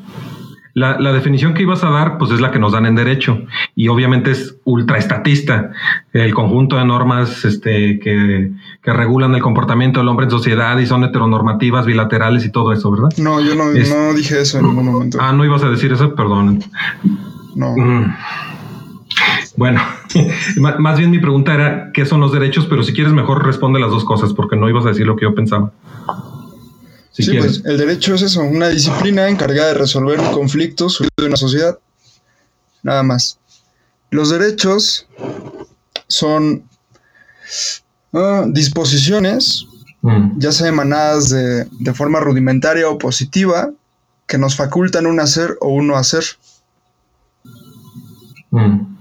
La, la definición que ibas a dar, pues es la que nos dan en derecho. Y obviamente es ultraestatista. El conjunto de normas este, que, que regulan el comportamiento del hombre en sociedad y son heteronormativas, bilaterales y todo eso, ¿verdad? No, yo no, Es- no dije eso en ningún momento. Ah, no ibas a decir eso, perdón. No. Mm. Bueno, *laughs* más bien mi pregunta era qué son los derechos, pero si quieres mejor responde las dos cosas, porque no ibas a decir lo que yo pensaba. Si sí, quieres. pues el derecho es eso, una disciplina encargada de resolver un conflicto surgido de una sociedad. Nada más. Los derechos son ah, disposiciones, Mm. ya sea emanadas de, de forma rudimentaria o positiva, que nos facultan un hacer o un no hacer. Mm.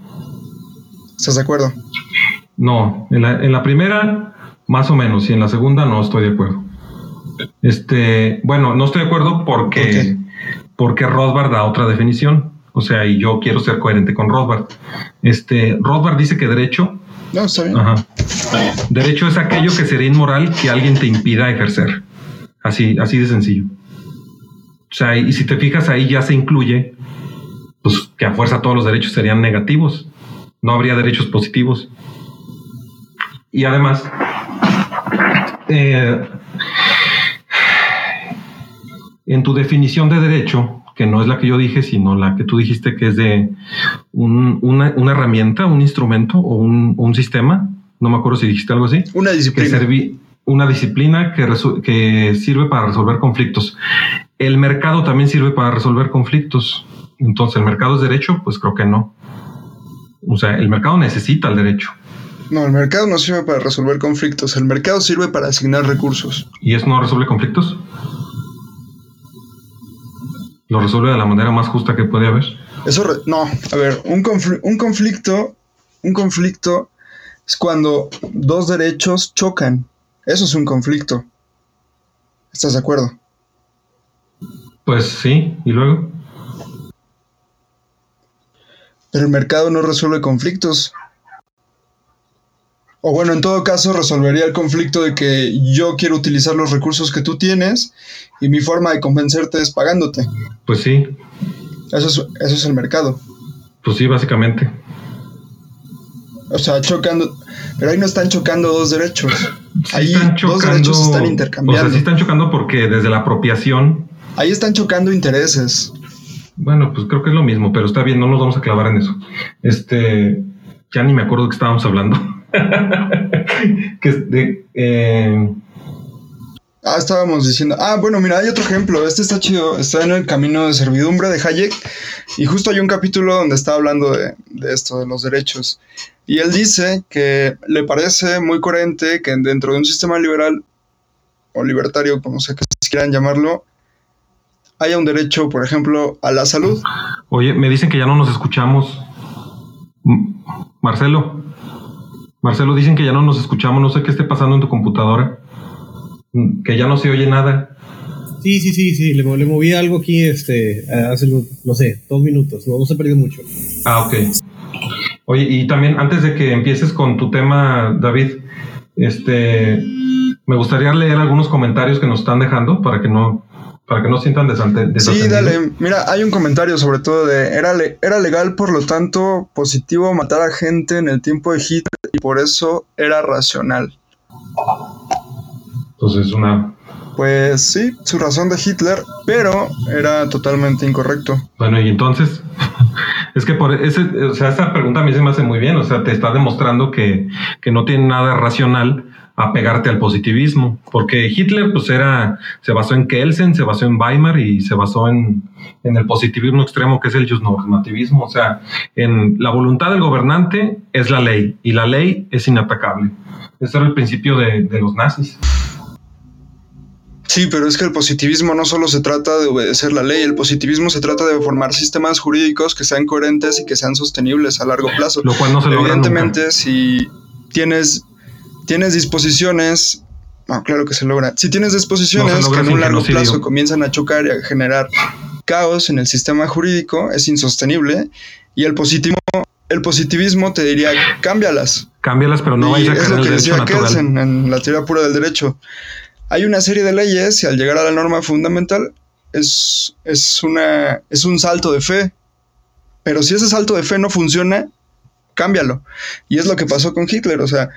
¿Estás de acuerdo? No, en la, en la primera más o menos y en la segunda no estoy de acuerdo. Este, bueno, no estoy de acuerdo porque, porque Rothbard da otra definición. O sea, y yo quiero ser coherente con Rothbard. Este, Rothbard dice que derecho, No, está bien. ajá, derecho es aquello que sería inmoral que alguien te impida ejercer. Así, así de sencillo. O sea, y si te fijas ahí ya se incluye, pues que a fuerza todos los derechos serían negativos. No habría derechos positivos. Y además, eh, en tu definición de derecho, que no es la que yo dije, sino la que tú dijiste que es de un- una, una herramienta, un instrumento o un, un sistema, no me acuerdo si dijiste algo así, Una que disciplina. serví una disciplina que sirve para resolver conflictos. El mercado también sirve para resolver conflictos. Entonces, ¿el mercado es derecho? Pues creo que no. O sea, el mercado necesita el derecho. No, el mercado no sirve para resolver conflictos, el mercado sirve para asignar recursos. ¿Y eso no resuelve conflictos? Lo resuelve de la manera más justa que puede haber. Eso, re- no, a ver, un, confl- un conflicto, un conflicto es cuando dos derechos chocan. Eso es un conflicto. ¿Estás de acuerdo? Pues sí, y luego. Pero el mercado no resuelve conflictos. O bueno, en todo caso resolvería el conflicto de que yo quiero utilizar los recursos que tú tienes y mi forma de convencerte es pagándote. Pues sí, Eso es, eso es el mercado. pues sí, básicamente. O sea, chocando. Pero ahí no están chocando dos derechos. Sí Ahí están dos derechos están O intercambiando. sea, sí están chocando porque desde la apropiación, Ahí están chocando intereses. Bueno, pues creo que es lo mismo, pero está bien, no nos vamos a clavar en eso. Este, ya ni me acuerdo que estábamos hablando. *laughs* que de, eh, Ah, estábamos diciendo. Ah, bueno, mira, hay otro ejemplo. Este está chido. Está en el camino de servidumbre de Hayek. Y justo hay un capítulo donde está hablando de, de esto, de los derechos. Y él dice que le parece muy coherente que dentro de un sistema liberal o libertario, como sea que quieran llamarlo, haya un derecho, por ejemplo, a la salud. oye, me dicen que ya no nos escuchamos. Marcelo, Marcelo, dicen que ya no nos escuchamos, no sé qué esté pasando en tu computadora. Mm, Que ya no se oye nada. Sí, sí, sí, sí. Le, mo- le moví algo aquí este, hace, no sé, dos minutos. No, no se ha perdido mucho. Ah, ok. Oye, y también antes de que empieces con tu tema, David, este, me gustaría leer algunos comentarios que nos están dejando para que no, para que no sientan desante- Sí, desatendidos. dale. Mira, hay un comentario sobre todo de era, le- era legal, por lo tanto, positivo matar a gente en el tiempo de Hitler y por eso era racional. Entonces, una, Pues sí, su razón de Hitler, pero era totalmente incorrecto. bueno, y entonces, *laughs* es que por ese, o sea, esta pregunta a mí se me hace muy bien, o sea, te está demostrando que, que no tiene nada racional apegarte al positivismo, porque Hitler pues era, se basó en Kelsen, se basó en Weimar y se basó en, en el positivismo extremo que es el normativismo, o sea, en la voluntad del gobernante es la ley y la ley es inatacable. Ese era el principio de, de los nazis. Sí, pero es que el positivismo no solo se trata de obedecer la ley, el positivismo se trata de formar sistemas jurídicos que sean coherentes y que sean sostenibles a largo plazo. Lo cual no se logra Evidentemente, nunca. si tienes, tienes disposiciones, no, claro que se logra. Si tienes disposiciones No se logra que en un largo genocidio. plazo comienzan a chocar y a generar caos en el sistema jurídico, es insostenible. Y el positivismo, el positivismo te diría, cámbialas. Cámbialas, pero no vayas a es lo que decía. Kelsen en la teoría pura del derecho. Hay una serie de leyes y al llegar a la norma fundamental es, es, una, es un salto de fe. Pero si ese salto de fe no funciona, cámbialo. Y es lo que pasó con Hitler. O sea,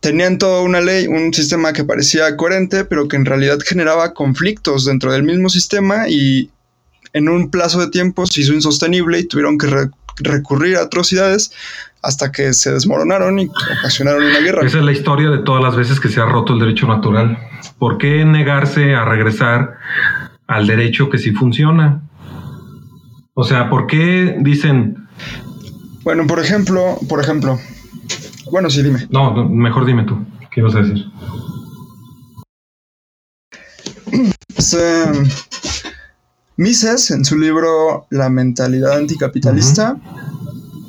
tenían toda una ley, un sistema que parecía coherente, pero que en realidad generaba conflictos dentro del mismo sistema y en un plazo de tiempo se hizo insostenible y tuvieron que re- recurrir a atrocidades hasta que se desmoronaron y ocasionaron una guerra. Esa es la historia de todas las veces que se ha roto el derecho natural. ¿Por qué negarse a regresar al derecho que sí funciona? O sea, ¿por qué dicen, Bueno, por ejemplo, por ejemplo. Bueno, sí, dime. no, no, mejor dime tú, ¿qué ibas a decir? Mises, en su libro La mentalidad anticapitalista,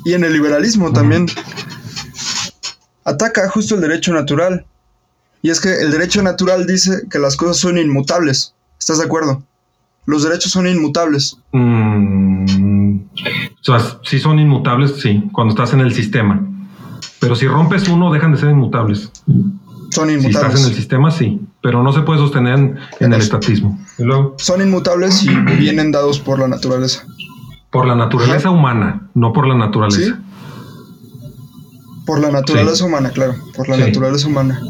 y en el liberalismo también, ataca justo el derecho natural. Y es que el derecho natural dice que las cosas son inmutables. ¿Estás de acuerdo? Los derechos son inmutables. Mm, o sea, si son inmutables, sí, cuando estás en el sistema. Pero si rompes uno, dejan de ser inmutables. Son Si estás inmutables. en el sistema, sí, pero no se puede sostener en, en el estatismo. Y luego, Son inmutables y vienen dados por la naturaleza. por la naturaleza humana, no por la naturaleza. ¿Sí? Por la naturaleza humana, claro, por la Sí. naturaleza humana.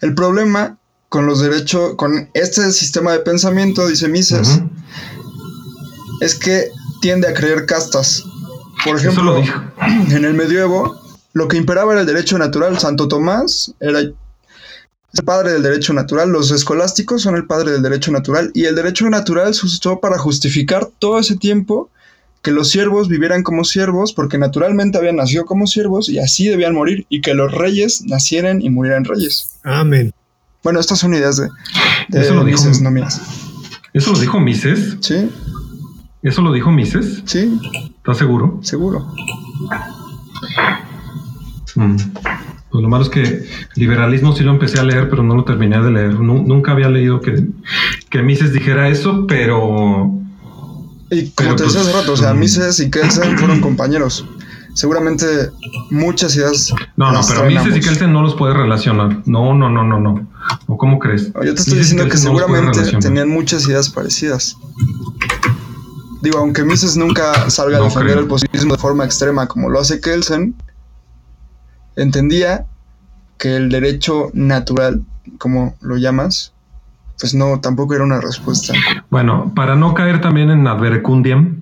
El problema con los derechos, con este sistema de pensamiento, dice Mises, es que tiende a creer castas. Por ejemplo, en el medioevo, lo que imperaba era el derecho natural. Santo Tomás era el padre del derecho natural. Los escolásticos son el padre del derecho natural. Y el derecho natural se usó para justificar todo ese tiempo que los siervos vivieran como siervos porque naturalmente habían nacido como siervos y así debían morir y que los reyes nacieran y murieran reyes. Amén. Bueno, estas son ideas de, de Eso lo dijo- Mises, no mías. ¿Eso lo dijo Mises? Sí, ¿Eso lo dijo Mises? sí, ¿Estás seguro? seguro. Mm. Pues lo malo es que liberalismo sí lo empecé a leer, pero no lo terminé de leer. Nu- nunca había leído que, que Mises dijera eso, pero Y como Pero, te decía hace pues, rato, o sea, mm. Mises y Kelsen fueron compañeros. Seguramente muchas ideas. no, no, pero Mises y. Kelsen no los puede relacionar. No, no, no, no, no. ¿O cómo crees? No, Yo te estoy Mises diciendo que no seguramente tenían muchas ideas parecidas. Digo, aunque Mises nunca salga a defender creo. el positivismo de forma extrema como lo hace Kelsen, entendía que el derecho natural, como lo llamas, pues no, tampoco era una respuesta. Bueno, para no caer también en adverecundiam,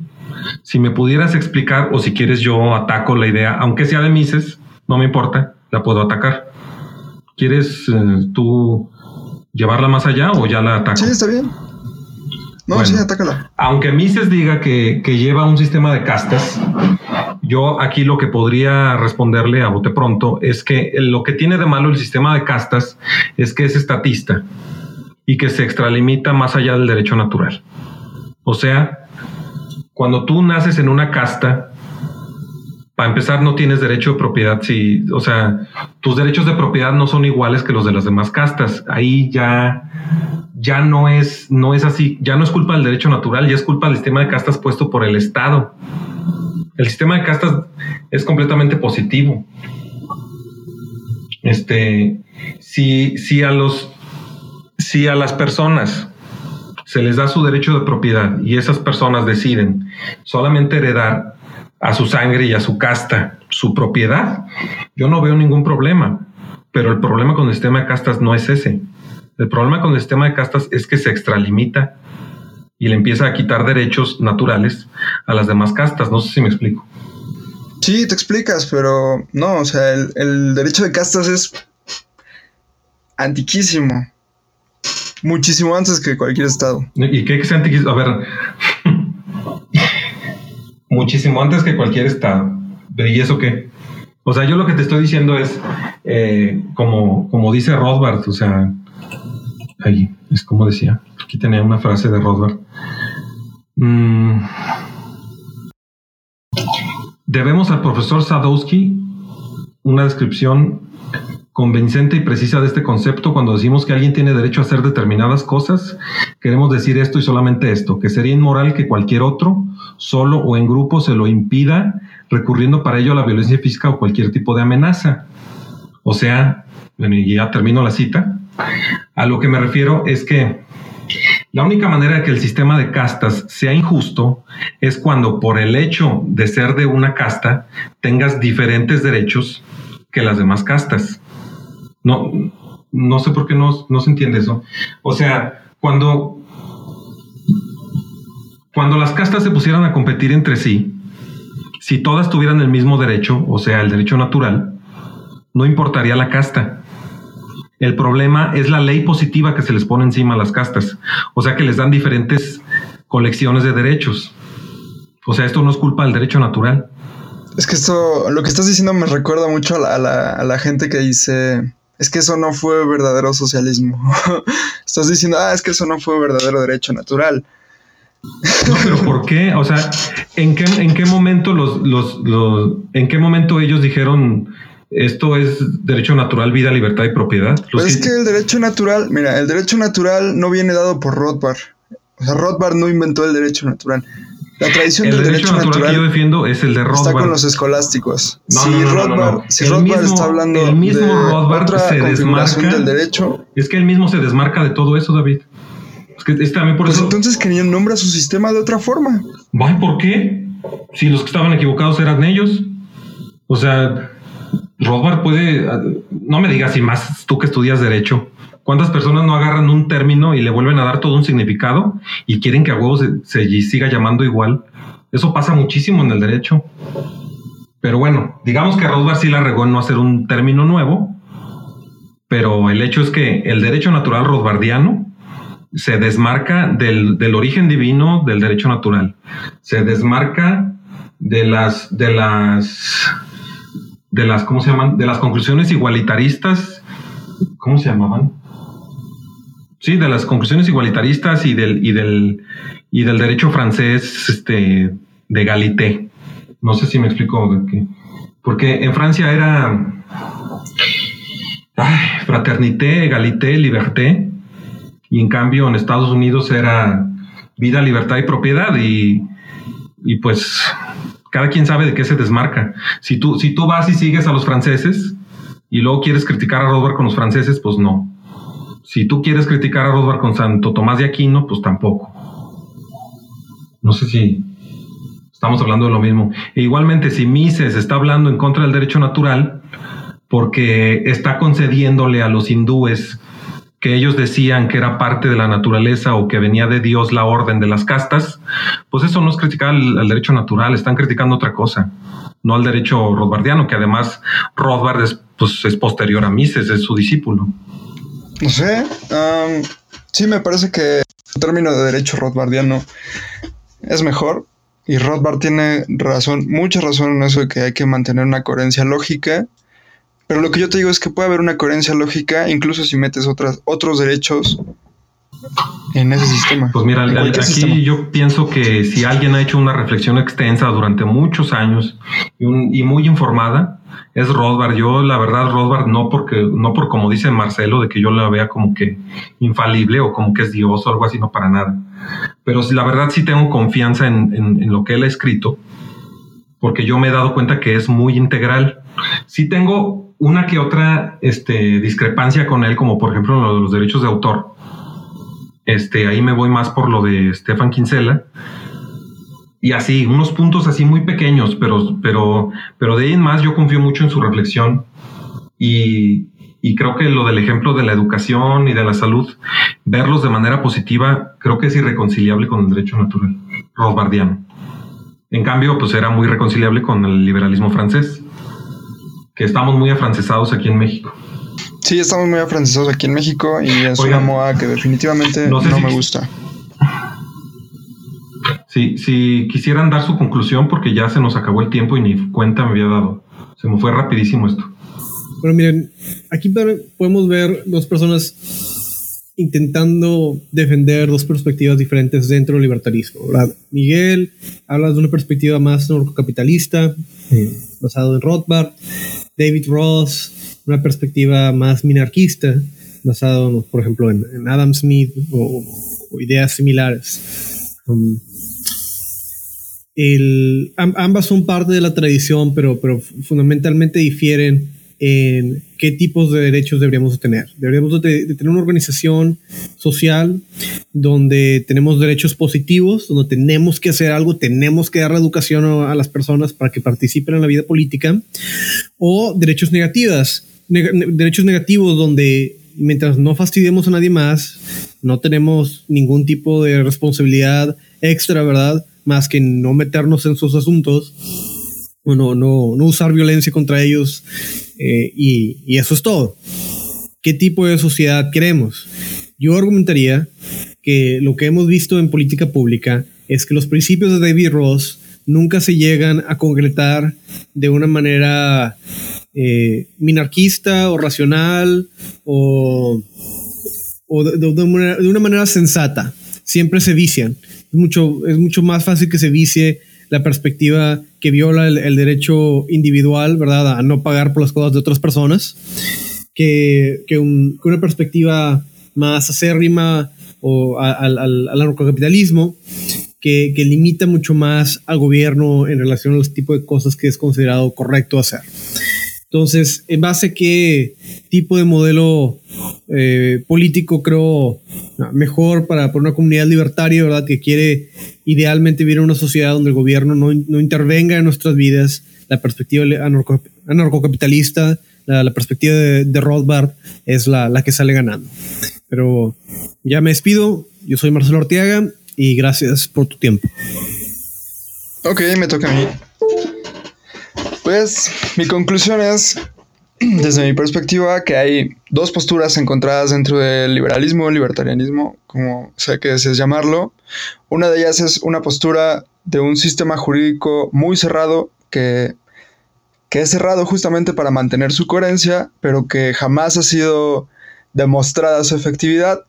si me pudieras explicar, o si quieres yo ataco la idea, aunque sea de Mises, no me importa, la puedo atacar. ¿Quieres eh, tú llevarla más allá o ya la ataco? Sí, está bien. No, Bueno. sí, atácala. Aunque Mises diga que, que lleva un sistema de castas, yo aquí lo que podría responderle a bote pronto es que lo que tiene de malo el sistema de castas es que es estatista y que se extralimita más allá del derecho natural. O sea, cuando tú naces en una casta, para empezar no tienes derecho de propiedad, si, o sea, tus derechos de propiedad no son iguales que los de las demás castas. Ahí ya ya no es, no es así, ya no es culpa del derecho natural, ya es culpa del sistema de castas puesto por el Estado. El sistema de castas es completamente positivo. Este, si, si a los, si a las personas se les da su derecho de propiedad y esas personas deciden solamente heredar a su sangre y a su casta su propiedad, yo no veo ningún problema. Pero el problema con el sistema de castas no es ese. El problema con el sistema de castas es que se extralimita y le empieza a quitar derechos naturales a las demás castas. No sé si me explico. Sí, te explicas, pero no, o sea, el, el derecho de castas es antiquísimo. Muchísimo antes que cualquier estado. ¿Y qué que sea antiquis- A ver, *laughs* muchísimo antes que cualquier estado. ¿Y eso qué? O sea, yo lo que te estoy diciendo es, eh, como, como dice Rothbard, o sea, ahí, es como decía, aquí tenía una frase de Rothbard. Mm. Debemos al profesor Sadowski una descripción convincente y precisa de este concepto cuando decimos que alguien tiene derecho a hacer determinadas cosas. Queremos decir esto y solamente esto, que sería inmoral que cualquier otro, solo o en grupo, se lo impida, recurriendo para ello a la violencia física o cualquier tipo de amenaza. O sea, ya termino la cita, a lo que me refiero es que la única manera de que el sistema de castas sea injusto es cuando por el hecho de ser de una casta tengas diferentes derechos que las demás castas. No, no sé por qué no, no se entiende eso. O sea, cuando, cuando las castas se pusieran a competir entre sí, si todas tuvieran el mismo derecho, o sea, el derecho natural, no importaría la casta. El problema es la ley positiva que se les pone encima a las castas. O sea que les dan diferentes colecciones de derechos. O sea, esto no es culpa del derecho natural. Es que esto, lo que estás diciendo me recuerda mucho a la, a la, a la gente que dice, es que eso no fue verdadero socialismo. *laughs* estás diciendo, ah, es que eso no fue verdadero derecho natural. No, pero ¿por qué? O sea, ¿en qué, en qué momento los, los, los, en qué momento ellos dijeron esto es derecho natural, vida, libertad y propiedad? Pues es que el derecho natural, mira, el derecho natural no viene dado por Rothbard. O sea, Rothbard no inventó el derecho natural. La tradición el del derecho, derecho, natural, que yo defiendo es el de Rothbard. está con los escolásticos. No, si no, no, Rothbard. Si Rothbard mismo- está hablando el mismo de Rothbard otra se desmarca- del derecho, Es que él mismo se desmarca de todo eso, David. Es que es también por pues eso. entonces que nombra su sistema de otra forma. ¿por qué? Si los que estaban equivocados eran ellos. O sea, Rothbard puede. No me digas, y más tú que estudias Derecho. ¿Cuántas personas no agarran un término y le vuelven a dar todo un significado y quieren que a huevos se, siga llamando igual? Eso pasa muchísimo en el derecho. Pero bueno, digamos que Rothbard sí la regó en no hacer un término nuevo, pero el hecho es que el derecho natural rothbardiano se desmarca del, del origen divino del derecho natural. Se desmarca de las, de las, de las, ¿cómo se llaman? De las conclusiones igualitaristas, ¿cómo se llamaban? Sí, de las conclusiones igualitaristas y del, y del, y del derecho francés, este, de Galité. No sé si me explico de qué. Porque en Francia era fraternité, égalité, liberté. Y en cambio en Estados Unidos era vida, libertad y propiedad. Y, y pues cada quien sabe de qué se desmarca. Si tú, si tú vas y sigues a los franceses y luego quieres criticar a Rothbard con los franceses, pues no. Si tú quieres criticar a Rothbard con Santo Tomás de Aquino, pues tampoco. No sé si estamos hablando de lo mismo. E igualmente, si Mises está hablando en contra del derecho natural, porque está concediéndole a los hindúes que ellos decían que era parte de la naturaleza o que venía de Dios la orden de las castas, pues eso no es criticar al, derecho natural, están criticando otra cosa, no al derecho rothbardiano, que además Rothbard es, pues, es posterior a Mises, es su discípulo. No sé, sí me parece que el término de derecho rothbardiano es mejor y Rothbard tiene razón, mucha razón en eso de que hay que mantener una coherencia lógica pero lo que yo te digo es que puede haber una coherencia lógica incluso si metes otros derechos en ese sistema. Pues mira, aquí yo pienso que si alguien ha hecho una reflexión extensa durante muchos años y, muy informada, es Rothbard. Yo, la verdad, Rothbard, no porque, no por como dice Marcelo, de que yo la vea como que infalible o como que es Dios o algo así, no para nada. Pero la verdad sí tengo confianza en, en lo que él ha escrito, porque yo me he dado cuenta que es muy integral. Sí tengo una que otra este, discrepancia con él, como por ejemplo lo de los derechos de autor. Este, ahí me voy más por lo de Stefan Kinsella. Y así, unos puntos así muy pequeños, pero, pero, pero de ahí en más yo confío mucho en su reflexión. Y, y creo que lo del ejemplo de la educación y de la salud, verlos de manera positiva, creo que es irreconciliable con el derecho natural, Rothbardiano. En cambio, pues era muy reconciliable con el liberalismo francés que estamos muy afrancesados aquí en México. Sí, estamos muy afrancesados aquí en México y es una moda que definitivamente no, me gusta. Sí, si quisieran dar su conclusión, porque ya se nos acabó el tiempo y ni cuenta me había dado. Se me fue rapidísimo esto. Bueno, miren, aquí podemos ver dos personas intentando defender dos perspectivas diferentes dentro del libertarismo. Miguel habla de una perspectiva más norcocapitalista, basado en Rothbard. David Ross, una perspectiva más minarquista, basado, por ejemplo, en, Adam Smith o, ideas similares. Um, ambas son parte de la tradición, pero, pero fundamentalmente difieren en qué tipos de derechos deberíamos tener. Deberíamos de, tener una organización social donde tenemos derechos positivos, donde tenemos que hacer algo, tenemos que dar la educación a, las personas para que participen en la vida política, o derechos negativas, derechos negativos donde mientras no fastidiemos a nadie más, no tenemos ningún tipo de responsabilidad extra, ¿verdad? Más que no meternos en sus asuntos no, no, no usar violencia contra ellos eh, y, y, eso es todo. ¿Qué tipo de sociedad queremos? Yo argumentaría que lo que hemos visto en política pública es que los principios de David Ross nunca se llegan a concretar de una manera eh, minarquista o racional o, o de, una, manera sensata. Siempre se vician. Es mucho, es mucho más fácil que se vicie la perspectiva que viola el, derecho individual, ¿verdad? A no pagar por las cosas de otras personas, que, que, una perspectiva más acérrima o al, al, al que, que, limita mucho más al gobierno en relación a los tipos de cosas que es considerado correcto hacer. Entonces, en base a qué tipo de modelo eh, político creo mejor para, una comunidad libertaria, ¿verdad? Que quiere idealmente vivir en una sociedad donde el gobierno no, no intervenga en nuestras vidas, la perspectiva anarcocapitalista, la, la, perspectiva de, Rothbard es la, la que sale ganando. Pero ya me despido, yo soy Marcelo Ortiaga y gracias por tu tiempo. Ok, me toca a mí. Pues mi conclusión es, *clears throat* desde mi perspectiva, que hay dos posturas encontradas dentro del liberalismo, libertarianismo, como sea que desees llamarlo. Una de ellas es una postura de un sistema jurídico muy cerrado que, que es cerrado justamente para mantener su coherencia, pero que jamás ha sido demostrada su efectividad.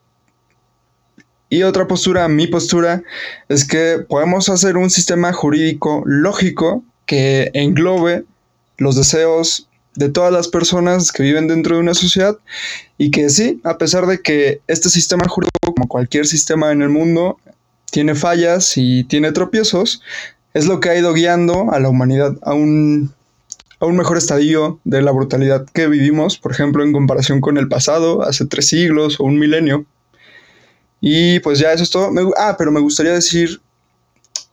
Y otra postura, mi postura, es que podemos hacer un sistema jurídico lógico que englobe los deseos de todas las personas que viven dentro de una sociedad y que sí, a pesar de que este sistema jurídico, como cualquier sistema en el mundo, tiene fallas y tiene tropiezos, es lo que ha ido guiando a la humanidad a un, a un mejor estadio de la brutalidad que vivimos, por ejemplo, en comparación con el pasado, hace tres siglos o un milenio. Y pues ya eso es todo. ah, pero me gustaría decir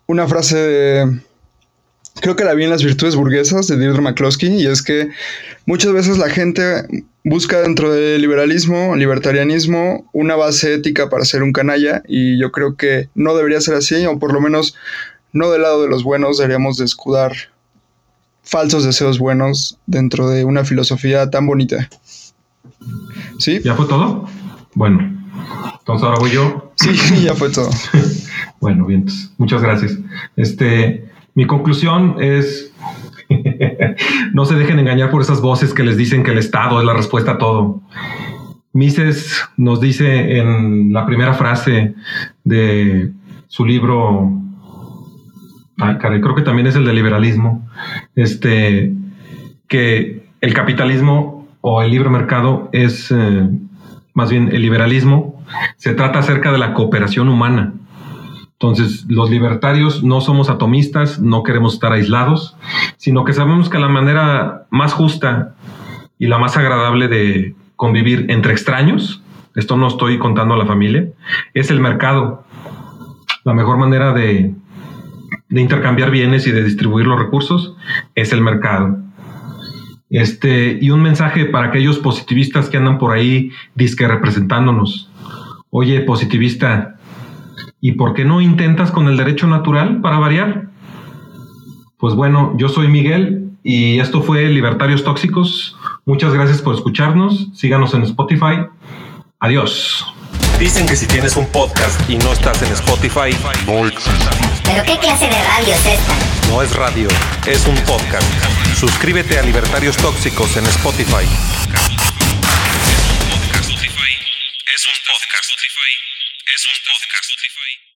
una frase de creo que la vi en las virtudes burguesas de Deirdre McCloskey y es que muchas veces la gente busca dentro del liberalismo, libertarianismo, una base ética para ser un canalla y yo creo que no debería ser así o por lo menos no del lado de los buenos deberíamos de escudar falsos deseos buenos dentro de una filosofía tan bonita. ¿Sí? ¿Ya fue todo? Bueno, entonces ahora voy yo. Sí, *laughs* ya fue todo. *laughs* bueno, bien, muchas gracias. Este, mi conclusión es, *laughs* no se dejen engañar por esas voces que les dicen que el Estado es la respuesta a todo. Mises nos dice en la primera frase de su libro, creo que también es el de liberalismo, este, que el capitalismo o el libre mercado es eh, más bien el liberalismo, se trata acerca de la cooperación humana. Entonces, los libertarios no somos atomistas, no queremos estar aislados, sino que sabemos que la manera más justa y la más agradable de convivir entre extraños, esto no estoy contando a la familia, es el mercado. La mejor manera de, intercambiar bienes y de distribuir los recursos es el mercado. Este, y un mensaje para aquellos positivistas que andan por ahí disque representándonos. Oye, positivista, ¿Y por qué no intentas con el derecho natural para variar? Pues bueno, yo soy Miguel y esto fue Libertarios Tóxicos. Muchas gracias por escucharnos. Síganos en Spotify. Adiós. Dicen que si tienes un podcast y no estás en Spotify, no ¿Pero qué clase de radio es esta? No es radio, es un podcast. Suscríbete a Libertarios Tóxicos en Spotify. Es un podcast.